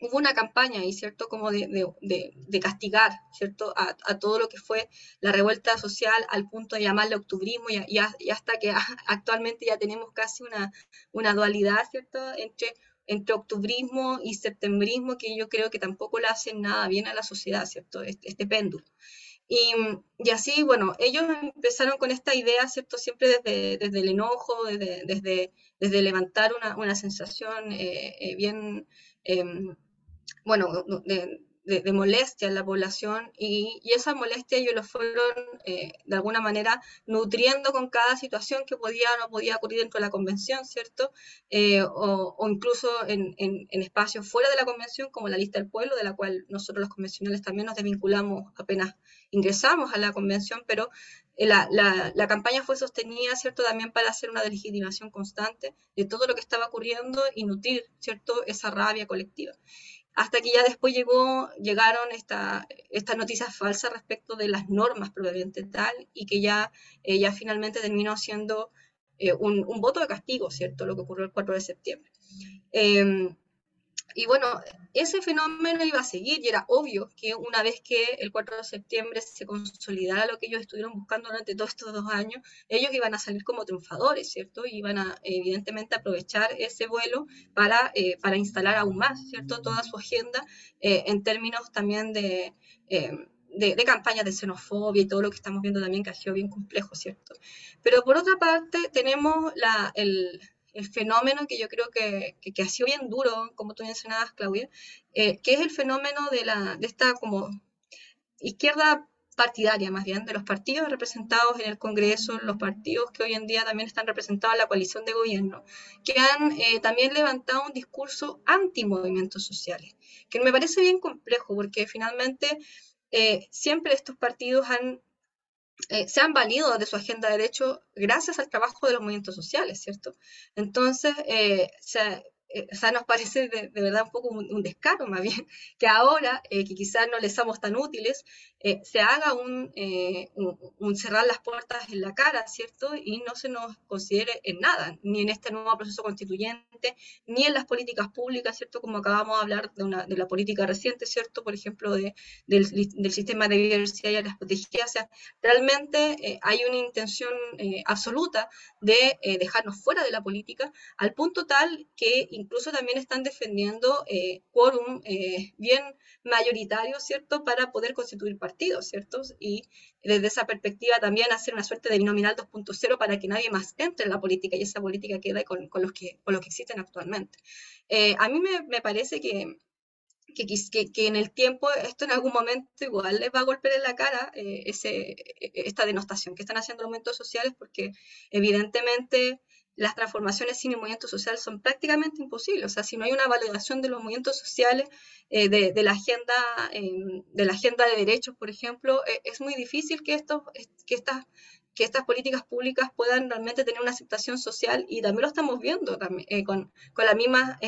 B: hubo una campaña ahí, ¿cierto? Como de, de, de, castigar, ¿cierto? A, a, todo lo que fue la revuelta social al punto de llamarle octubrismo y, y, hasta que actualmente ya tenemos casi una, una dualidad, ¿cierto? Entre, entre octubrismo y septembrismo que yo creo que tampoco le hacen nada bien a la sociedad, ¿cierto? Este, este péndulo. Y, y, así, bueno, ellos empezaron con esta idea, ¿cierto? Siempre desde, desde el enojo, desde, desde, desde levantar una, una sensación eh, eh, bien... Eh, bueno, de, molestia en la población y, y, esa molestia ellos lo fueron eh, de alguna manera nutriendo con cada situación que podía o no podía ocurrir dentro de la convención, ¿cierto? Eh, o, incluso en, en, espacios fuera de la convención, como la lista del pueblo, de la cual nosotros los convencionales también nos desvinculamos apenas ingresamos a la convención, pero eh, la, la, la, campaña fue sostenida, ¿cierto?, también para hacer una legitimación constante de todo lo que estaba ocurriendo y nutrir, ¿cierto?, esa rabia colectiva hasta que ya después llegó, llegaron estas esta noticias falsas respecto de las normas probablemente tal, y que ya, eh, ya finalmente terminó siendo eh, un, voto de castigo, ¿cierto? Lo que ocurrió el 4 de septiembre. Eh, y bueno, ese fenómeno iba a seguir y era obvio que una vez que el 4 de septiembre se consolidara lo que ellos estuvieron buscando durante todos estos dos años, ellos iban a salir como triunfadores, ¿cierto? Iban a evidentemente aprovechar ese vuelo para, eh, para instalar aún más, ¿cierto? Toda su agenda eh, en términos también de... Eh, de, de, campañas de xenofobia y todo lo que estamos viendo también que ha sido bien complejo, ¿cierto? Pero por otra parte tenemos la, el, el fenómeno que yo creo que, que, ha sido bien duro, como tú mencionabas, Claudia, eh, que es el fenómeno de, la, de esta como izquierda partidaria, más bien, de los partidos representados en el Congreso, los partidos que hoy en día también están representados en la coalición de gobierno, que han eh, también levantado un discurso anti-movimientos sociales, que me parece bien complejo, porque finalmente eh, siempre estos partidos han eh, se han valido de su agenda de derecho gracias al trabajo de los movimientos sociales, ¿cierto? Entonces, eh, se, eh, o sea, nos parece de, verdad un poco un, descaro más bien, que ahora, eh, que quizás no les somos tan útiles, eh, se haga un, un, cerrar las puertas en la cara, ¿cierto? Y no se nos considere en nada, ni en este nuevo proceso constituyente, ni en las políticas públicas, ¿cierto? Como acabamos de hablar de, una, de la política reciente, ¿cierto? Por ejemplo, de, del, sistema de diversidad y las protegidas. O sea, realmente hay una intención absoluta de dejarnos fuera de la política, al punto tal que incluso también están defendiendo eh, quórum eh, bien mayoritario, ¿cierto?, para poder constituir partidos, ¿cierto? Y desde esa perspectiva también hacer una suerte de binominal 2.0 para que nadie más entre en la política y esa política quede con, con los, que, con los que existen actualmente. Eh, a mí me, me parece que, que, que, en el tiempo esto en algún momento igual les va a golpear en la cara eh, ese, e, esta denostación que están haciendo los movimientos sociales porque evidentemente las transformaciones sin el movimiento social son prácticamente imposibles. O sea, si no hay una validación de los movimientos sociales, eh, de, la agenda, em, de la agenda de derechos, por ejemplo, eh, es muy difícil que, esto, que, estas, que estas políticas públicas puedan realmente tener una aceptación social y también lo estamos viendo también, eh, con, con las mismas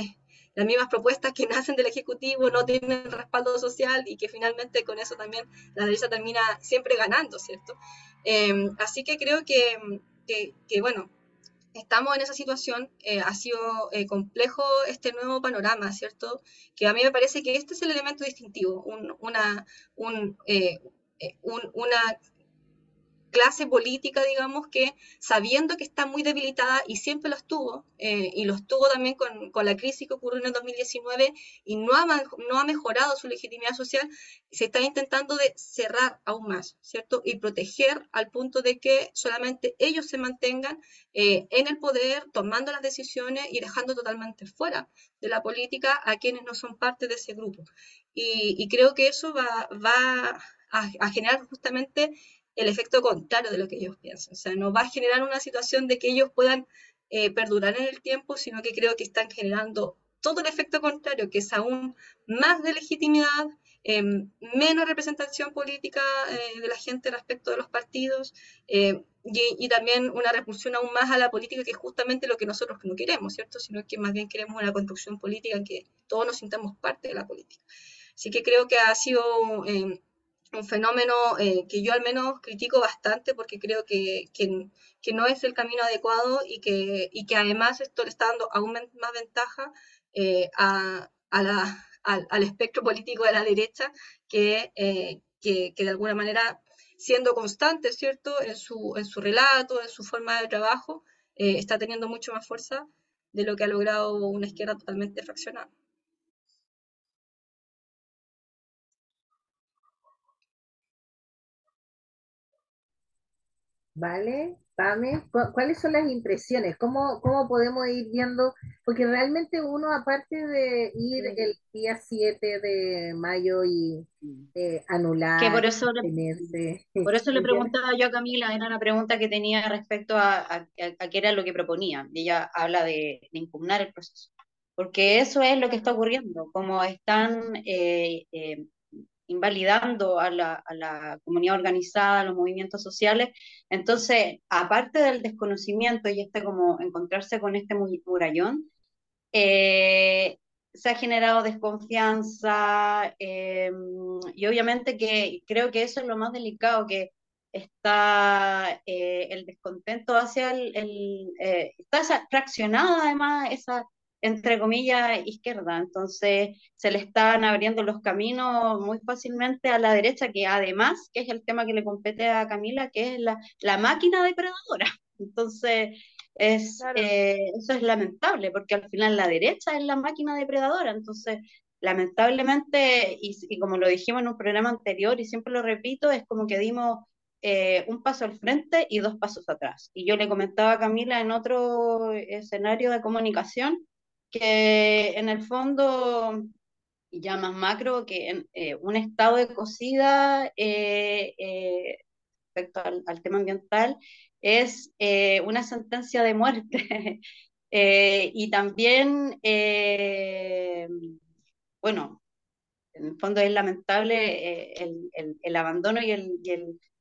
B: las mismas propuestas que nacen del Ejecutivo no tienen respaldo social y que finalmente con eso también la derecha termina siempre ganando, ¿cierto? Em, así que creo que, que, que, bueno, estamos en esa situación, eh, ha sido eh, complejo este nuevo panorama, ¿cierto? Que a mí me parece que este es el elemento distintivo, una, un, eh, una clase política, digamos, que sabiendo que está muy debilitada y siempre lo estuvo, eh, y lo estuvo también con, la crisis que ocurrió en el 2019 y no ha, no ha mejorado su legitimidad social, se está intentando de cerrar aún más, ¿cierto? Y proteger al punto de que solamente ellos se mantengan eh, en el poder, tomando las decisiones y dejando totalmente fuera de la política a quienes no son parte de ese grupo. Y, creo que eso va, va a generar justamente el efecto contrario de lo que ellos piensan. O sea, no va a generar una situación de que ellos puedan eh, perdurar en el tiempo, sino que creo que están generando todo el efecto contrario, que es aún más de legitimidad, em, menos representación política eh, de la gente respecto de los partidos eh, y, también una repulsión aún más a la política, que es justamente lo que nosotros no queremos, ¿cierto? Sino que más bien queremos una construcción política en que todos nos sintamos parte de la política. Así que creo que ha sido em, un fenómeno eh, que yo al menos critico bastante porque creo que, que, no es el camino adecuado y que, y que además esto le está dando aún más ventaja eh, a, a la, al, al, espectro político de la derecha que, eh, que, de alguna manera, siendo constante, ¿cierto?, en su, en su relato, en su forma de trabajo, está teniendo mucho más fuerza de lo que ha logrado una izquierda totalmente fraccionada.
D: ¿Vale? Pame, ¿cuáles son las impresiones? ¿Cómo, ¿Cómo podemos ir viendo? Porque realmente uno, aparte de ir el día 7 de mayo y eh, anular,
C: que por eso, le, por eso le preguntaba yo a Camila, era una pregunta que tenía respecto a, a, qué era lo que proponía. Ella habla de, impugnar el proceso. Porque eso es lo que está ocurriendo, como están eh, eh, invalidando a la, comunidad organizada, a los movimientos sociales. Entonces, aparte del desconocimiento y este como encontrarse con este murallón, eh, se ha generado desconfianza eh, y obviamente que creo que eso es lo más delicado, que está eh, el descontento hacia el, el está fraccionada además esa entre comillas, izquierda. Entonces se le están abriendo los caminos muy fácilmente a la derecha, que además, que es el tema que le compete a Camila, que es la, la máquina depredadora. Entonces, es, eh, eso es lamentable, porque al final la derecha es la máquina depredadora. Entonces, lamentablemente, y, y como lo dijimos en un programa anterior, y siempre lo repito, es como que dimos eh, un paso al frente y dos pasos atrás. Y yo le comentaba a Camila en otro escenario de comunicación que en el fondo, ya más macro, que eh, un estado de cocida eh, eh, respecto al, tema ambiental es una sentencia de muerte. y también, bueno, en el fondo es lamentable el, el, abandono y, el,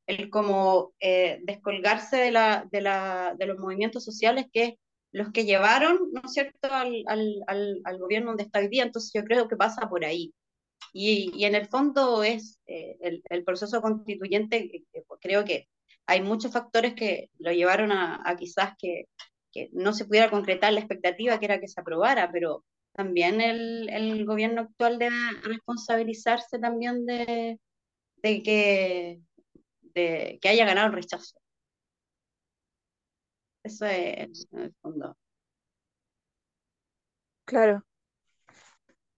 C: el como eh, descolgarse de, la, de, la, de los movimientos sociales que los que llevaron, ¿no es cierto?, al, al, al, gobierno donde está hoy día. Entonces yo creo que pasa por ahí. Y, y en el fondo es eh, el, proceso constituyente, creo que hay muchos factores que lo llevaron a, a quizás que, que, no se pudiera concretar la expectativa que era que se aprobara, pero también el, el gobierno actual debe responsabilizarse también de, de que de que haya ganado el rechazo. Eso es en el fondo.
A: Claro.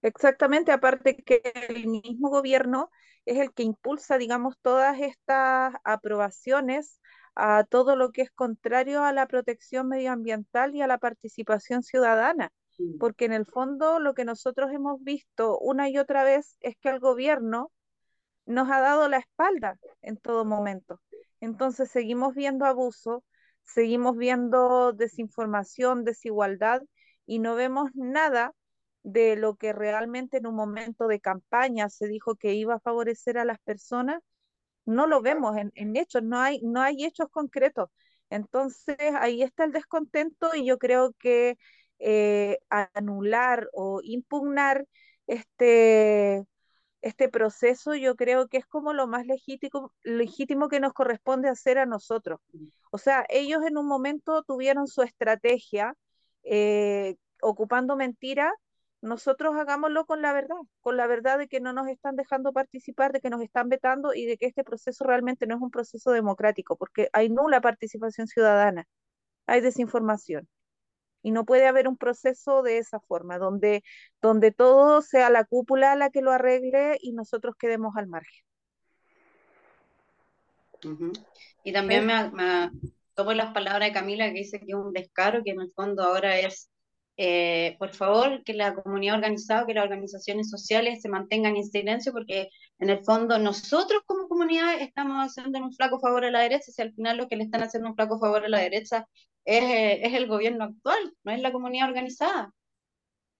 A: Exactamente, aparte que el mismo gobierno es el que impulsa, digamos, todas estas aprobaciones a todo lo que es contrario a la protección medioambiental y a la participación ciudadana, porque en el fondo lo que nosotros hemos visto una y otra vez es que el gobierno nos ha dado la espalda en todo momento. Entonces seguimos viendo abuso, seguimos viendo desinformación, desigualdad y no vemos nada de lo que realmente en un momento de campaña se dijo que iba a favorecer a las personas, no lo vemos en, hechos, no hay, no hay hechos concretos. Entonces ahí está el descontento y yo creo que eh, anular o impugnar este, este proceso yo creo que es como lo más legítimo, legítimo que nos corresponde hacer a nosotros. O sea, ellos en un momento tuvieron su estrategia eh, ocupando mentiras, nosotros hagámoslo con la verdad, con la verdad de que no nos están dejando participar, de que nos están vetando y de que este proceso realmente no es un proceso democrático, porque hay nula participación ciudadana, hay desinformación y no puede haber un proceso de esa forma, donde, donde todo sea la cúpula la que lo arregle y nosotros quedemos al margen.
C: Uh -huh. Y también me, me, tomo las palabras de Camila que dice que es un descaro, que en el fondo ahora es, eh, por favor, que la comunidad organizada, que las organizaciones sociales se mantengan en silencio, porque en el fondo nosotros como comunidad estamos haciendo un flaco favor a la derecha, si al final lo que le están haciendo un flaco favor a la derecha es, es el gobierno actual, no es la comunidad organizada.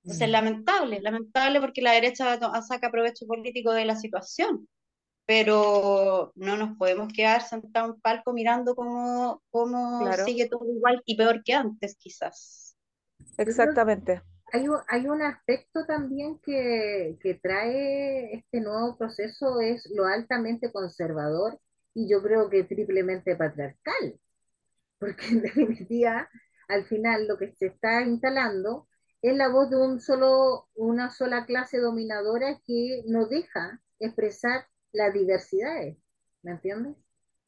C: Entonces es lamentable, lamentable porque la derecha saca provecho político de la situación, pero no nos podemos quedar sentados en un palco mirando cómo, cómo claro. sigue todo igual y peor que antes quizás.
A: Exactamente.
D: Hay un, hay un aspecto también que, que trae este nuevo proceso, es lo altamente conservador y yo creo que triplemente patriarcal porque en definitiva, al final lo que se está instalando es la voz de un solo, una sola clase dominadora que no deja expresar las diversidades, ¿me entiendes?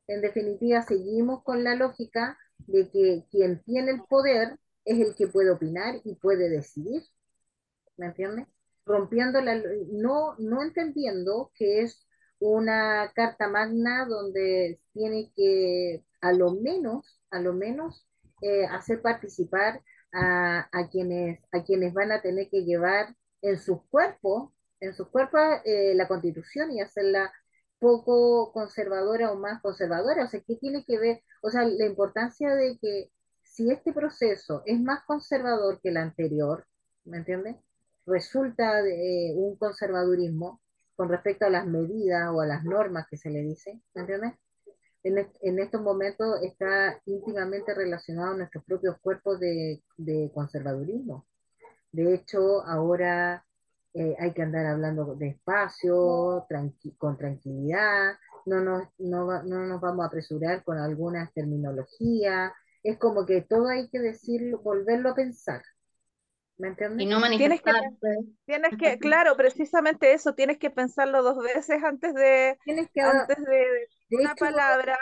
D: En definitiva, seguimos con la lógica de que quien tiene el poder es el que puede opinar y puede decidir, ¿me entiendes? Rompiendo la, no, no entendiendo que es una carta magna donde tiene que a lo menos a lo menos eh, hacer participar a, a, quienes, a quienes van a tener que llevar en sus cuerpos, en sus cuerpos eh, la constitución y hacerla poco conservadora o más conservadora. O sea, ¿qué tiene que ver? O sea, la importancia de que si este proceso es más conservador que el anterior, ¿me entiendes? Resulta de, eh, un conservadurismo con respecto a las medidas o a las normas que se le dice, ¿me entiendes? En, en estos momentos está íntimamente relacionado a nuestros propios cuerpos de, de conservadurismo. De hecho, ahora eh, hay que andar hablando despacio, tranqui con tranquilidad, no nos, no, no nos vamos a apresurar con algunas terminologías, es como que todo hay que decirlo, volverlo a pensar. ¿Me entiendes?
C: Y no
A: tienes que, tienes que, claro, precisamente eso, tienes que pensarlo dos veces antes de,
D: tienes que,
A: antes de, de una hecho, palabra.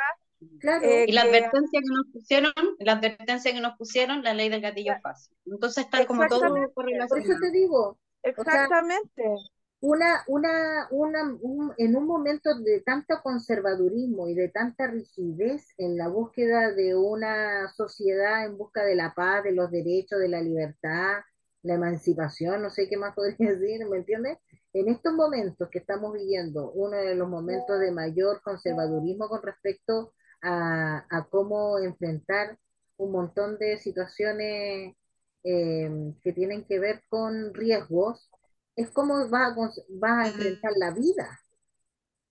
C: Claro. Eh, y la advertencia que nos pusieron, la advertencia que nos pusieron, la ley del gatillo fácil. Entonces está como todo
D: correlacionado. Por eso te digo.
A: Exactamente.
D: O sea, una, una, una, un, en un momento de tanto conservadurismo y de tanta rigidez en la búsqueda de una sociedad en busca de la paz, de los derechos, de la libertad, la emancipación, no sé qué más podría decir, ¿me entiendes? En estos momentos que estamos viviendo, uno de los momentos de mayor conservadurismo con respecto a, a cómo enfrentar un montón de situaciones eh, que tienen que ver con riesgos, es cómo vas a, vas a enfrentar la vida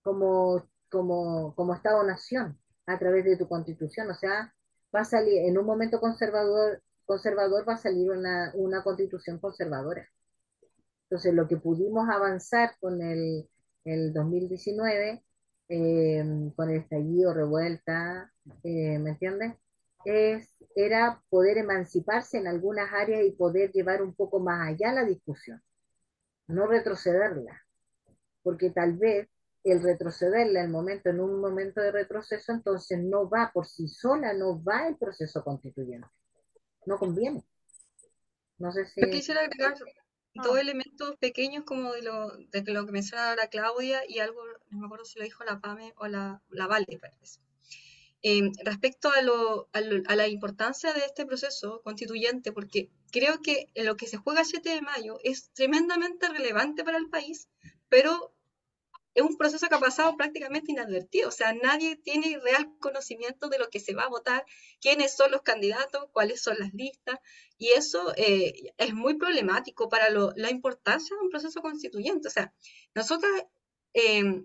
D: como, como, como Estado-nación. a través de tu constitución. O sea, va a salir, en un momento conservador, conservador va a salir una, una constitución conservadora. Entonces, lo que pudimos avanzar con el, el 2019, eh, con el estallido, revuelta, eh, ¿me entiendes? Es, era poder emanciparse en algunas áreas y poder llevar un poco más allá la discusión, no retrocederla, porque tal vez el retrocederla el momento, en un momento de retroceso, entonces no va por sí sola, no va el proceso constituyente. No conviene. No sé si...
B: Quisiera agregar dos elementos pequeños como de lo, de lo que mencionaba la Claudia y algo, no me acuerdo si lo dijo la PAME o la, la Valde, parece. Eh, respecto a, lo, a, lo, a, la importancia de este proceso constituyente, porque creo que lo que se juega el 7 de mayo es tremendamente relevante para el país, pero es un proceso que ha pasado prácticamente inadvertido, o sea, nadie tiene real conocimiento de lo que se va a votar, quiénes son los candidatos, cuáles son las listas, y eso eh, es muy problemático para la importancia de un proceso constituyente. O sea, nosotros eh,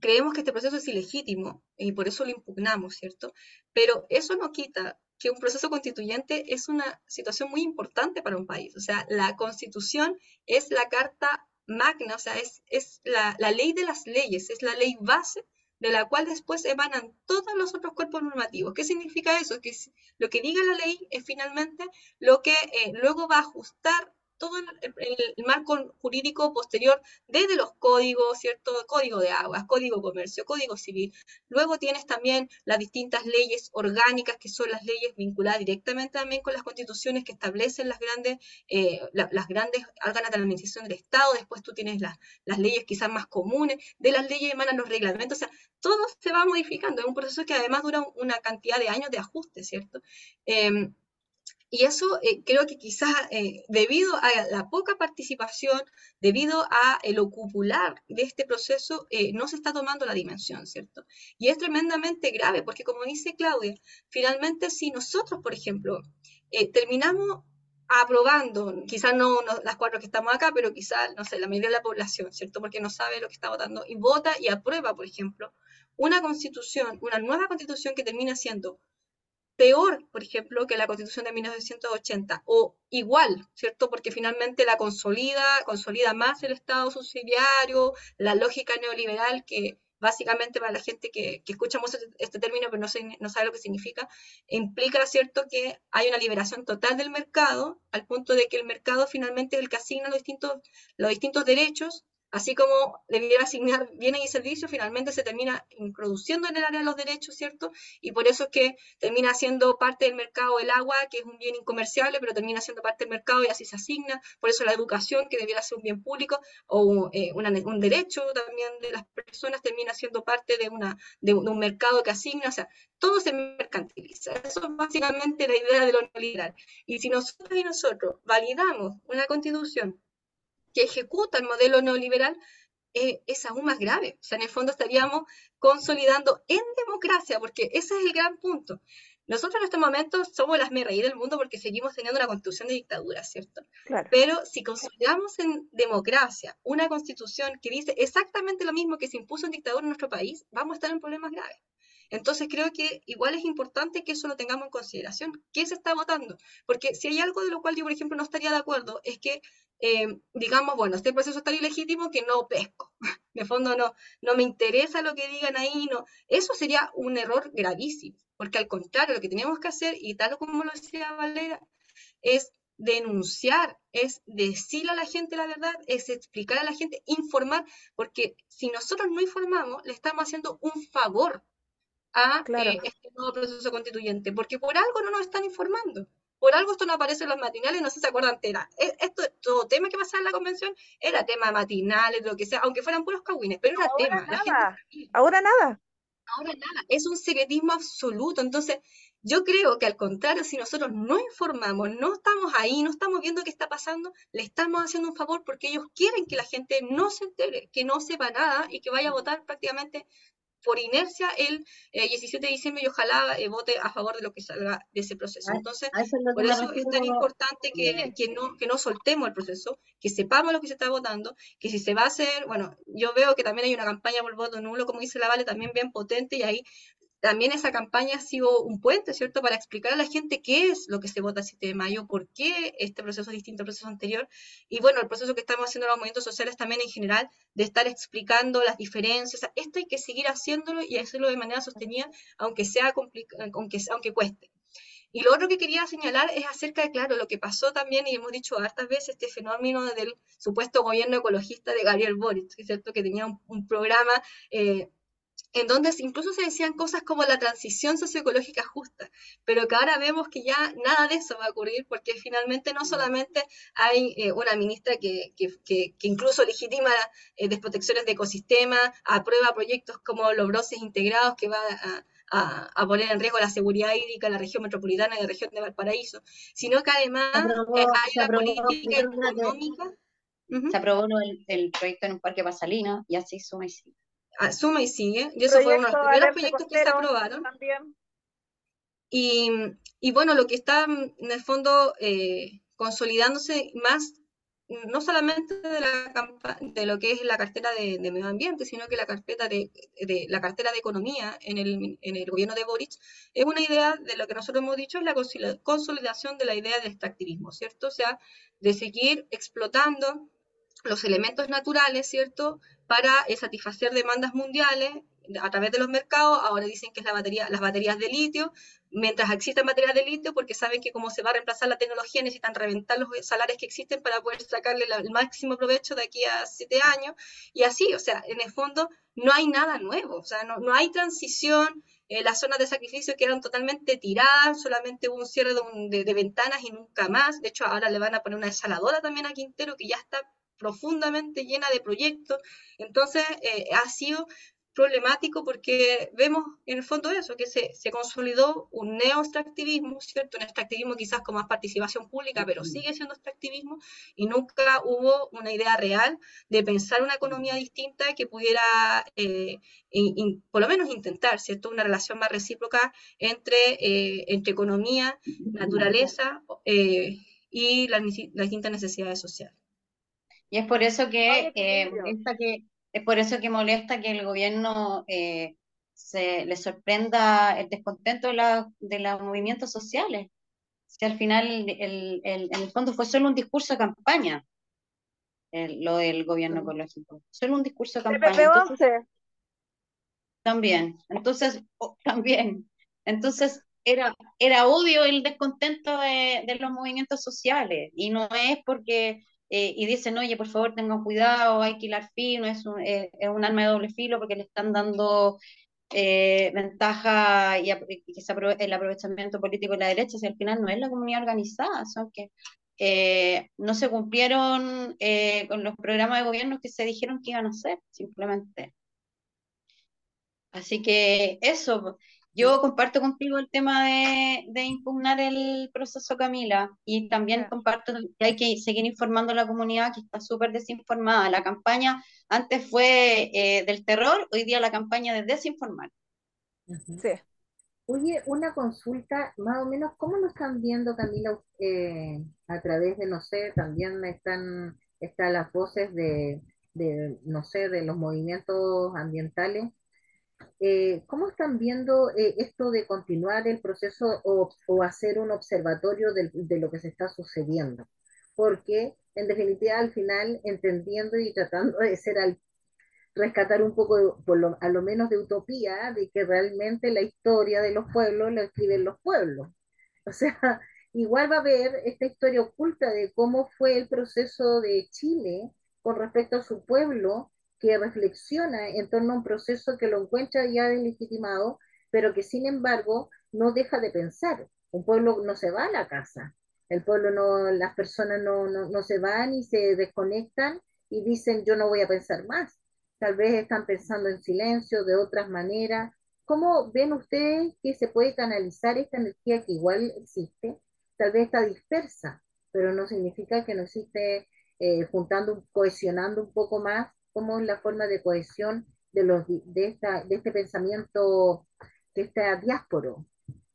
B: creemos que este proceso es ilegítimo y por eso lo impugnamos, ¿cierto? Pero eso no quita que un proceso constituyente es una situación muy importante para un país. O sea, la constitución es la carta magna, o sea, es, es la, la, ley de las leyes, es la ley base de la cual después emanan todos los otros cuerpos normativos. ¿Qué significa eso? Que lo que diga la ley es finalmente lo que eh, luego va a ajustar todo el, marco jurídico posterior desde los códigos, ¿cierto? Código de aguas, código comercio, código civil. Luego tienes también las distintas leyes orgánicas, que son las leyes vinculadas directamente también con las constituciones que establecen las grandes, eh, la, las grandes órganos de la administración del Estado. Después tú tienes las, las leyes quizás más comunes, de las leyes emanan los reglamentos, o sea, todo se va modificando. Es un proceso que además dura una cantidad de años de ajuste, ¿cierto? Eh, y eso eh, creo que quizás eh, debido a la poca participación, debido a el ocupular de este proceso, eh, no se está tomando la dimensión, ¿cierto? Y es tremendamente grave porque, como dice Claudia, finalmente si nosotros, por ejemplo, eh, terminamos aprobando, quizás no, no, las cuatro que estamos acá, pero quizás, no sé, la mayoría de la población, ¿cierto? Porque no sabe lo que está votando y vota y aprueba, por ejemplo, una constitución, una nueva constitución que termina siendo peor, por ejemplo, que la Constitución de 1980, o igual, ¿cierto? Porque finalmente la consolida, consolida más el Estado subsidiario, la lógica neoliberal que básicamente para la gente que, que escucha mucho este, este término pero no, se, no, sabe lo que significa, implica, ¿cierto?, que hay una liberación total del mercado, al punto de que el mercado finalmente es el que asigna los distintos, los distintos derechos así como debiera asignar bienes y servicios, finalmente se termina introduciendo en el área los derechos, ¿cierto? Y por eso es que termina siendo parte del mercado el agua, que es un bien incomerciable, pero termina siendo parte del mercado y así se asigna. Por eso la educación, que debiera ser un bien público o eh, un derecho también de las personas, termina siendo parte de, de un mercado que asigna. O sea, todo se mercantiliza. Eso es básicamente la idea de lo neoliberal. Y si nosotros y nosotros validamos una constitución que ejecuta el modelo neoliberal eh, es aún más grave. O sea, en el fondo estaríamos consolidando en democracia, porque ese es el gran punto. Nosotros en este momento somos las reír del mundo porque seguimos teniendo una constitución de dictadura, ¿cierto? Claro. Pero si consolidamos en democracia una constitución que dice exactamente lo mismo que se impuso en dictadura en nuestro país, vamos a estar en problemas graves. Entonces creo que igual es importante que eso lo tengamos en consideración. ¿Qué se está votando? Porque si hay algo de lo cual yo, por ejemplo, no estaría de acuerdo, es que eh, digamos, bueno, este proceso es tan ilegítimo que no pesco. De fondo no, no me interesa lo que digan ahí, no. Eso sería un error gravísimo, porque al contrario, lo que tenemos que hacer, y tal como lo decía Valera, es denunciar, es decirle a la gente la verdad, es explicar a la gente, informar, porque si nosotros no informamos, le estamos haciendo un favor a claro. eh, este nuevo proceso constituyente, porque por algo no nos están informando. Por algo esto no aparece en los matinales, no sé si se acuerdan, era, e, esto, todo tema que pasaba en la convención era tema matinales, lo que sea, aunque fueran puros cagüines, pero era
A: Ahora
B: tema.
A: Nada. Ahora nada.
B: Ahora nada, es un secretismo absoluto. Entonces, yo creo que al contrario, si nosotros no informamos, no estamos ahí, no estamos viendo qué está pasando, le estamos haciendo un favor porque ellos quieren que la gente no se entere, que no sepa nada y que vaya a votar prácticamente por inercia el eh, 17 de diciembre y ojalá eh, vote a favor de lo que salga de ese proceso. Entonces, eso es por eso es tan importante que, que, no, que no soltemos el proceso, que sepamos lo que se está votando, que si se va a hacer, bueno, yo veo que también hay una campaña por voto nulo, como dice la Vale, también bien potente y ahí también esa campaña ha sido un puente, ¿cierto?, para explicar a la gente qué es lo que se vota el 7 de mayo, por qué este proceso es distinto al proceso anterior, y bueno, el proceso que estamos haciendo en los movimientos sociales también en general, de estar explicando las diferencias, esto hay que seguir haciéndolo y hacerlo de manera sostenida, aunque sea aunque, aunque cueste. Y lo otro que quería señalar es acerca de, claro, lo que pasó también, y hemos dicho hartas veces, este fenómeno del supuesto gobierno ecologista de Gabriel Boric, ¿cierto? que tenía un, programa eh, en donde incluso se decían cosas como la transición socioecológica justa, pero que ahora vemos que ya nada de eso va a ocurrir porque finalmente no solamente hay eh, una ministra que, que, incluso legitima eh, desprotecciones de ecosistemas, aprueba proyectos como los broces integrados que va a, poner en riesgo la seguridad hídrica en la región metropolitana y la región de Valparaíso, sino que además eh, hay una política económica.
C: Se aprobó el, proyecto en un parque Pasalina y así suma y sigue
B: suma y sigue, y eso fue uno de los primeros proyectos que se aprobaron. Y, y, bueno, lo que está en el fondo eh, consolidándose más, no solamente de, la, de lo que es la cartera de, medio ambiente, sino que la carpeta de, de, la cartera de economía en el, en el gobierno de Boric, es una idea de lo que nosotros hemos dicho, es la consolidación de la idea del extractivismo, ¿cierto? O sea, de seguir explotando los elementos naturales, ¿cierto? para eh, satisfacer demandas mundiales a través de los mercados. Ahora dicen que es la batería, las baterías de litio. Mientras existan baterías de litio, porque saben que como se va a reemplazar la tecnología, necesitan reventar los salarios que existen para poder sacarle el máximo provecho de aquí a siete años. Y así, o sea, en el fondo no hay nada nuevo, o sea, no, no hay transición. Eh, las zonas de sacrificio quedaron totalmente tiradas, solamente hubo un cierre de, de, ventanas y nunca más. De hecho, ahora le van a poner una desaladora también a Quintero, que ya está profundamente llena de proyectos. Entonces, eh, ha sido problemático porque vemos en el fondo eso, que se, se consolidó un neo-extractivismo, ¿cierto? Un extractivismo quizás con más participación pública, pero sigue siendo extractivismo y nunca hubo una idea real de pensar una economía distinta que pudiera, eh, por lo menos intentar, ¿cierto? Una relación más recíproca entre, eh, entre economía, naturaleza y las distintas necesidades sociales.
C: Y es por eso que, eh, molesta que es por eso que molesta que el gobierno eh, se le sorprenda el descontento de, la, de los movimientos sociales. Si al final, el, en el fondo fue solo un discurso de campaña, lo del gobierno ecológico. Solo un discurso de campaña. también. Entonces, también. Entonces, era, era obvio el descontento de, de los movimientos sociales. Y no es porque eh, y dicen, oye, por favor tengan cuidado, hay que hilar fino, es un, eh, es un arma de doble filo porque le están dando eh, ventaja y, que se el aprovechamiento político de la derecha, si al final no es la comunidad organizada, son que no se cumplieron con los programas de gobierno que se dijeron que iban a hacer, simplemente. Así que eso, yo comparto contigo el tema de, impugnar el proceso Camila y también comparto que hay que seguir informando a la comunidad que está súper desinformada. La campaña antes fue eh, del terror, hoy día la campaña de desinformar.
D: Sí. Oye, una consulta, más o menos, ¿cómo lo están viendo, Camila, eh, a través de, no sé, también están, están las voces de, de, no sé, de los movimientos ambientales? Eh, ¿cómo están viendo eh, esto de continuar el proceso o, hacer un observatorio de, lo que se está sucediendo? Porque, en definitiva, al final, entendiendo y tratando de ser al, rescatar un poco, por lo, a lo menos de utopía, de que realmente la historia de los pueblos la escriben los pueblos. O sea, igual va a haber esta historia oculta de cómo fue el proceso de Chile con respecto a su pueblo que reflexiona en torno a un proceso que lo encuentra ya delegitimado, pero que sin embargo no deja de pensar. Un pueblo no se va a la casa, el pueblo no, las personas no, no, no se van y se desconectan y dicen yo no voy a pensar más. Tal vez están pensando en silencio, de otras maneras. ¿Cómo ven ustedes que se puede canalizar esta energía que igual existe? Tal vez está dispersa, pero no significa que no existe eh, juntando, cohesionando un poco más cómo es la forma de cohesión de, los, de, esta, de este pensamiento, de esta diáspora,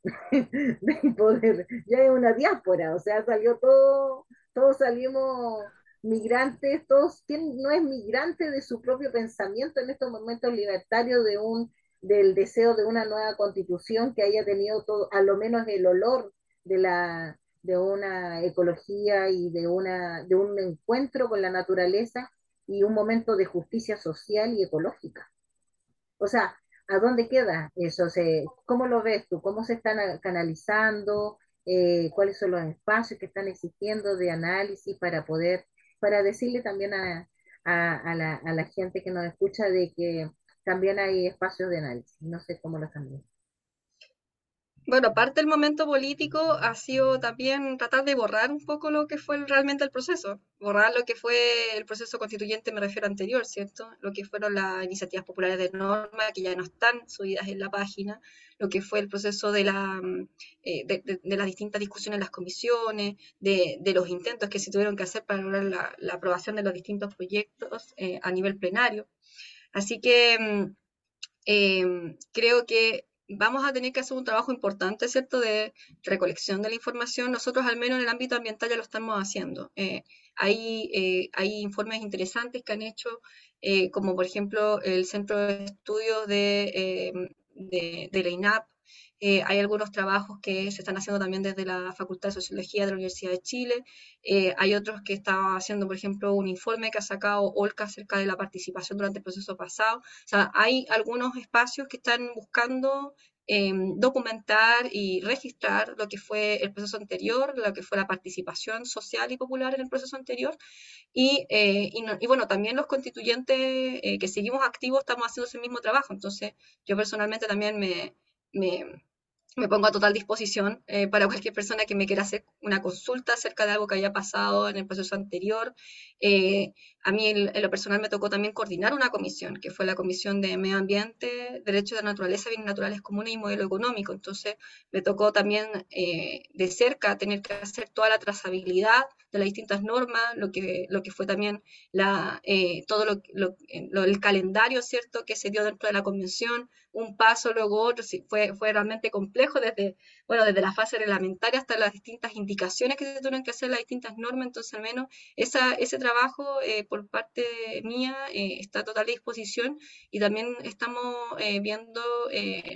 D: de poder, ya es una diáspora, o sea, salió todo, todos salimos migrantes, todos, ¿quién no es migrante de su propio pensamiento en estos momentos libertarios de un del deseo de una nueva constitución que haya tenido todo, a lo menos el olor de la de una ecología y de una de un encuentro con la naturaleza y un momento de justicia social y ecológica. O sea, ¿a dónde queda eso? ¿Cómo lo ves tú? ¿Cómo se están canalizando? Eh, ¿Cuáles son los espacios que están existiendo de análisis para poder, para decirle también a, a, la, a la gente que nos escucha de que también hay espacios de análisis. No sé cómo lo están viendo.
B: Bueno, aparte del momento político, ha sido también tratar de borrar un poco lo que fue realmente el proceso. Borrar lo que fue el proceso constituyente, me refiero anterior, ¿cierto? Lo que fueron las iniciativas populares de norma, que ya no están subidas en la página, lo que fue el proceso de, la, mm, eh, de, las distintas discusiones en las comisiones, de, los intentos que se tuvieron que hacer para lograr la, aprobación de los distintos proyectos eh, a nivel plenario. Así que mm, em, creo que vamos a tener que hacer un trabajo importante, ¿cierto?, de recolección de la información. Nosotros, al menos en el ámbito ambiental, ya lo estamos haciendo. Eh, hay, eh, hay informes interesantes que han hecho, eh, como por ejemplo el Centro de Estudios de, de, de la INAP, eh, hay algunos trabajos que se están haciendo también desde la Facultad de Sociología de la Universidad de Chile. Eh, hay otros que están haciendo, por ejemplo, un informe que ha sacado Olca acerca de la participación durante el proceso pasado. O sea, hay algunos espacios que están buscando em, documentar y registrar lo que fue el proceso anterior, lo que fue la participación social y popular en el proceso anterior. Y, eh, y, bueno, también los constituyentes que seguimos activos estamos haciendo ese mismo trabajo. Entonces, yo personalmente también me, me me pongo a total disposición eh, para cualquier persona que me quiera hacer una consulta acerca de algo que haya pasado en el proceso anterior. Eh, a mí en, lo personal me tocó también coordinar una comisión, que fue la Comisión de Medio Ambiente, Derechos de la Naturaleza, Bienes Naturales Comunes y Modelo Económico. Entonces me tocó también eh, de cerca tener que hacer toda la trazabilidad de las distintas normas, lo que, lo que fue también la, todo lo, lo, el calendario, ¿cierto?, que se dio dentro de la convención, un paso, luego otro, sí, fue, fue realmente complejo desde, bueno, desde la fase reglamentaria hasta las distintas indicaciones que se tuvieron que hacer, las distintas normas, entonces al menos esa, ese trabajo eh, por parte mía eh, está a total disposición y también estamos eh, viendo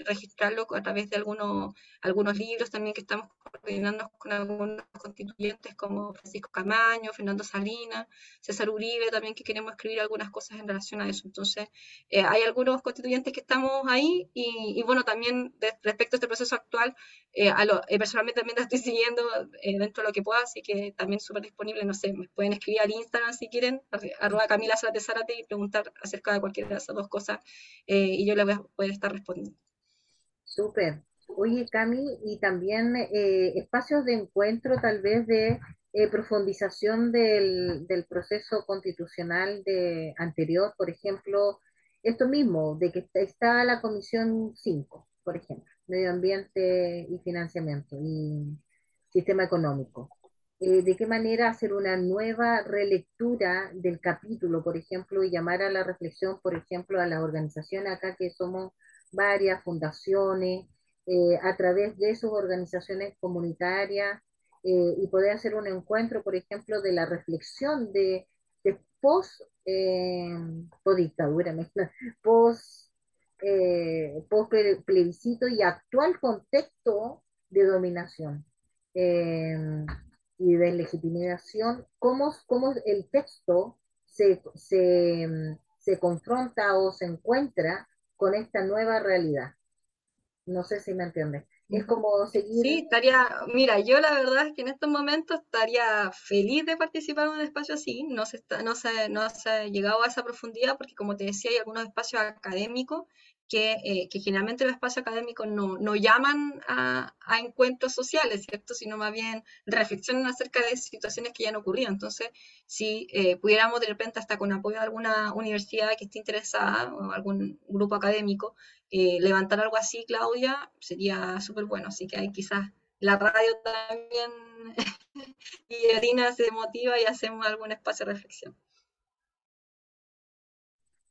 B: registrarlo a través de algunos, algunos libros también que estamos coordinando con algunos constituyentes como Francisco Camaño, Fernando Salinas, César Uribe también que queremos escribir algunas cosas en relación a eso. Entonces, hay algunos constituyentes que estamos ahí y, bueno, también respecto a este proceso actual, eh, a lo, eh, personalmente también la estoy siguiendo eh, dentro de lo que pueda, así que también súper disponible, no sé, me pueden escribir al Instagram si quieren, arroba Camila Zárate y preguntar acerca de cualquiera de esas dos cosas y yo les voy a poder estar respondiendo.
D: Súper. Oye, Cami, y también espacios de encuentro tal vez de profundización del, del, proceso constitucional de, anterior, por ejemplo, esto mismo, de que está, la Comisión 5, por ejemplo, Medio Ambiente y Financiamiento y Sistema Económico. Eh, de qué manera hacer una nueva relectura del capítulo, por ejemplo, y llamar a la reflexión, por ejemplo, a las organizaciones acá que somos varias fundaciones, eh, a través de sus organizaciones comunitarias eh, y poder hacer un encuentro, por ejemplo, de la reflexión de, de post eh, post dictadura, post, eh, post plebiscito y actual contexto de dominación eh, y de legitimación, cómo, cómo el texto se, se, se confronta o se encuentra con esta nueva realidad. No sé si me entiendes. Es como seguir.
B: Sí, estaría. Mira, yo la verdad es que en estos momentos estaría feliz de participar en un espacio así. No se, está, no se, no se ha llegado a esa profundidad porque, como te decía, hay algunos espacios académicos que, eh, que generalmente los espacios académicos no, no llaman a, encuentros sociales, ¿cierto? Sino más bien reflexionan acerca de situaciones que ya han ocurrido. Entonces, si eh, pudiéramos de repente, hasta con apoyo de alguna universidad que esté interesada o algún grupo académico, eh, levantar algo así, Claudia, sería súper bueno. Así que hay quizás la radio también y Arina se motiva y hacemos algún espacio de reflexión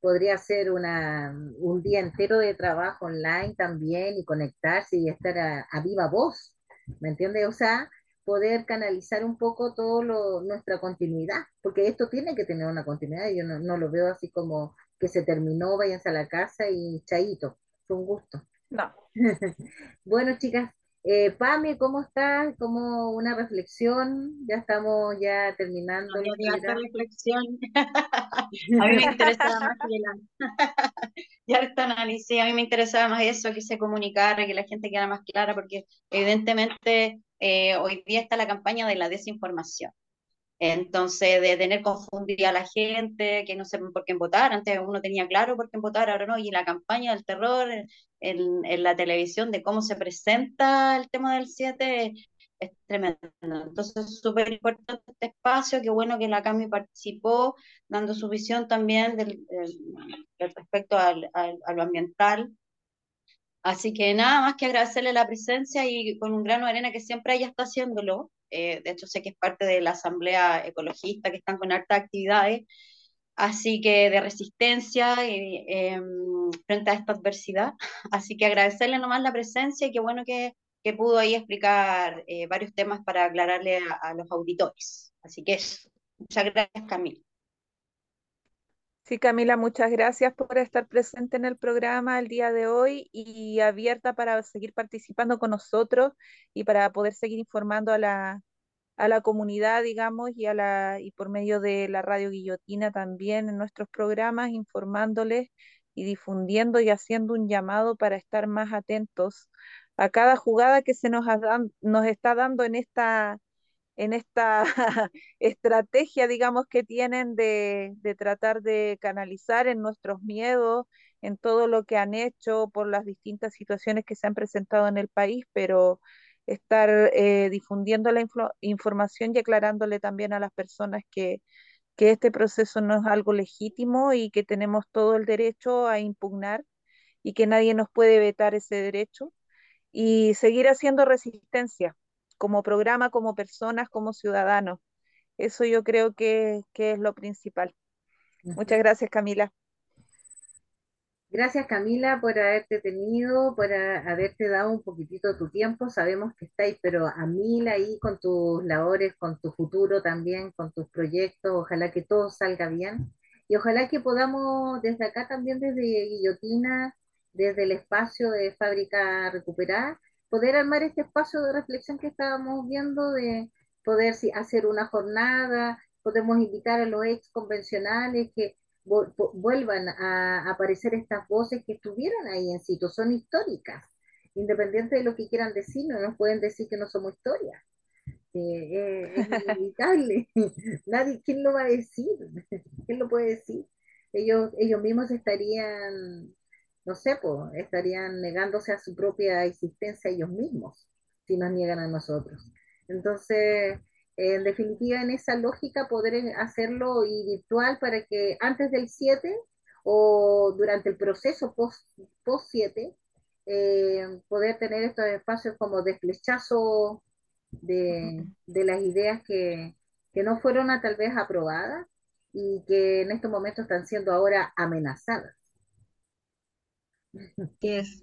D: podría ser una, un día entero de trabajo online también y conectarse y estar a, viva voz, ¿me entiendes? O sea, poder canalizar un poco todo lo, nuestra continuidad, porque esto tiene que tener una continuidad, yo no, no, lo veo así como que se terminó, váyanse a la casa y chaito, fue un gusto.
A: No.
D: bueno, chicas, eh, Pame, ¿cómo estás? Como una reflexión, ya estamos ya terminando.
C: la reflexión. a mí me interesaba más que la... ya está analicé, a mí me interesaba más eso, que se comunicara, que la gente quedara más clara, porque evidentemente eh, hoy día está la campaña de la desinformación. Entonces, de tener confundida a la gente, que no sepan por qué votar, antes uno tenía claro por qué votar, ahora no, y la campaña del terror en, en la televisión de cómo se presenta el tema del 7 es tremendo. Entonces, es súper importante este espacio, qué bueno que la CAMI participó, dando su visión también del, respecto al, al, a lo ambiental. Así que nada más que agradecerle la presencia y con un grano de arena que siempre ella está haciéndolo. Eh, de hecho, sé que es parte de la Asamblea Ecologista, que están con hartas actividades, así que de resistencia em, frente a esta adversidad. Así que agradecerle nomás la presencia y qué bueno que, que pudo ahí explicar eh, varios temas para aclararle a, los auditores. Así que eso. Muchas gracias, Camila.
A: Sí, Camila, muchas gracias por estar presente en el programa el día de hoy y abierta para seguir participando con nosotros y para poder seguir informando a la, a la comunidad, digamos, y, a la, y por medio de la radio Guillotina también en nuestros programas, informándoles y difundiendo y haciendo un llamado para estar más atentos a cada jugada que se nos, nos está dando en esta en esta estrategia, digamos, que tienen de, tratar de canalizar en nuestros miedos, en todo lo que han hecho por las distintas situaciones que se han presentado en el país, pero estar eh, difundiendo la información y aclarándole también a las personas que, que este proceso no es algo legítimo y que tenemos todo el derecho a impugnar y que nadie nos puede vetar ese derecho y seguir haciendo resistencia como programa, como personas, como ciudadanos. Eso yo creo que, es lo principal. Muchas gracias, Camila.
D: Gracias Camila por haberte tenido, por haberte dado un poquitito de tu tiempo. Sabemos que estáis, pero a mil ahí con tus labores, con tu futuro también, con tus proyectos. Ojalá que todo salga bien. Y ojalá que podamos desde acá también, desde Guillotina, desde el espacio de Fábrica Recuperar, poder armar este espacio de reflexión que estábamos viendo, de poder hacer una jornada, podemos invitar a los ex convencionales que vuelvan a aparecer estas voces que estuvieron ahí en sitio, son históricas, independiente de lo que quieran decir, no nos pueden decir que no somos historia. Eh, es inevitable. Nadie, ¿quién lo va a decir? ¿Quién lo puede decir? Ellos, ellos mismos estarían no sé, pues estarían negándose a su propia existencia ellos mismos si nos niegan a nosotros. Entonces, en definitiva, en esa lógica, poder hacerlo y virtual para que antes del 7 o durante el proceso post-7, eh, poder tener estos espacios como de flechazo de, de las ideas que, que no fueron a, tal vez aprobadas y que en estos momentos están siendo ahora amenazadas.
B: Es.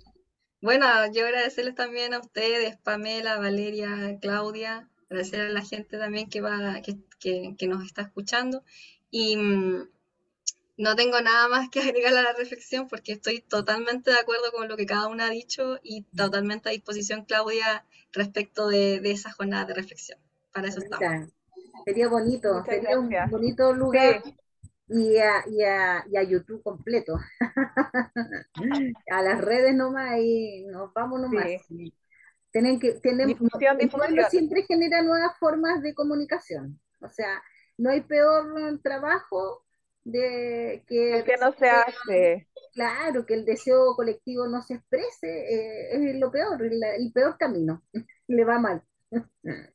B: Bueno, yo agradecerles también a ustedes, Pamela, Valeria, Claudia, agradecer a la gente también que va, que, que, nos está escuchando. Y mm, no tengo nada más que agregar a la reflexión porque estoy totalmente de acuerdo con lo que cada una ha dicho y totalmente a disposición, Claudia, respecto de, de esa jornada de reflexión. Para eso estamos.
D: Sería bonito, sería un bonito lugar y a, y a, y a YouTube completo. a las redes nomás y nos vamos nomás. Tienen que, pueblo siempre genera nuevas formas de comunicación. O sea, no hay peor trabajo de que,
A: que no se hace.
D: Claro, que el deseo colectivo no se exprese, eh, es lo peor, el peor camino, le va mal.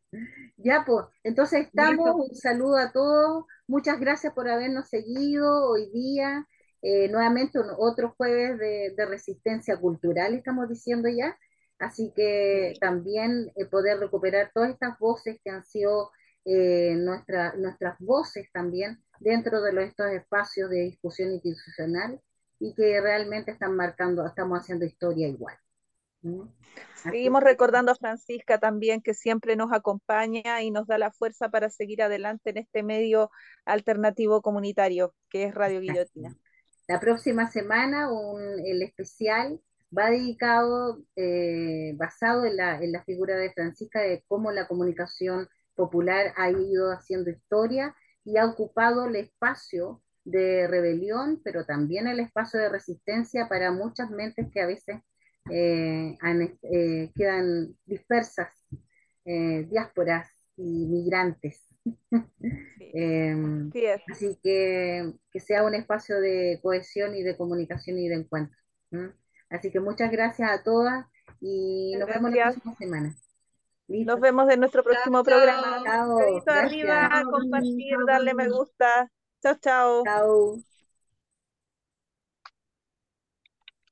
D: ya, pues, entonces estamos, un saludo a todos, muchas gracias por habernos seguido hoy día, eh, nuevamente otro jueves de, resistencia cultural, estamos diciendo ya, así que también eh, poder recuperar todas estas voces que han sido eh, nuestras voces también dentro de estos espacios de discusión institucional y que realmente están marcando, estamos haciendo historia igual.
A: Seguimos recordando a Francisca también, que siempre nos acompaña y nos da la fuerza para seguir adelante en este medio alternativo comunitario, que es Radio Guillotina.
D: La próxima semana, un, el especial va dedicado, eh, basado en la, en la figura de Francisca, de cómo la comunicación popular ha ido haciendo historia y ha ocupado el espacio de rebelión, pero también el espacio de resistencia para muchas mentes que a veces eh, eh, quedan dispersas, diásporas y migrantes. Em, así que que sea un espacio de cohesión y de comunicación y de encuentro. Así que muchas gracias a todas y nos vemos la próxima semana.
A: Nos vemos en nuestro próximo programa. Chao. arriba, compartir, darle me gusta. Chao, chao. Chao.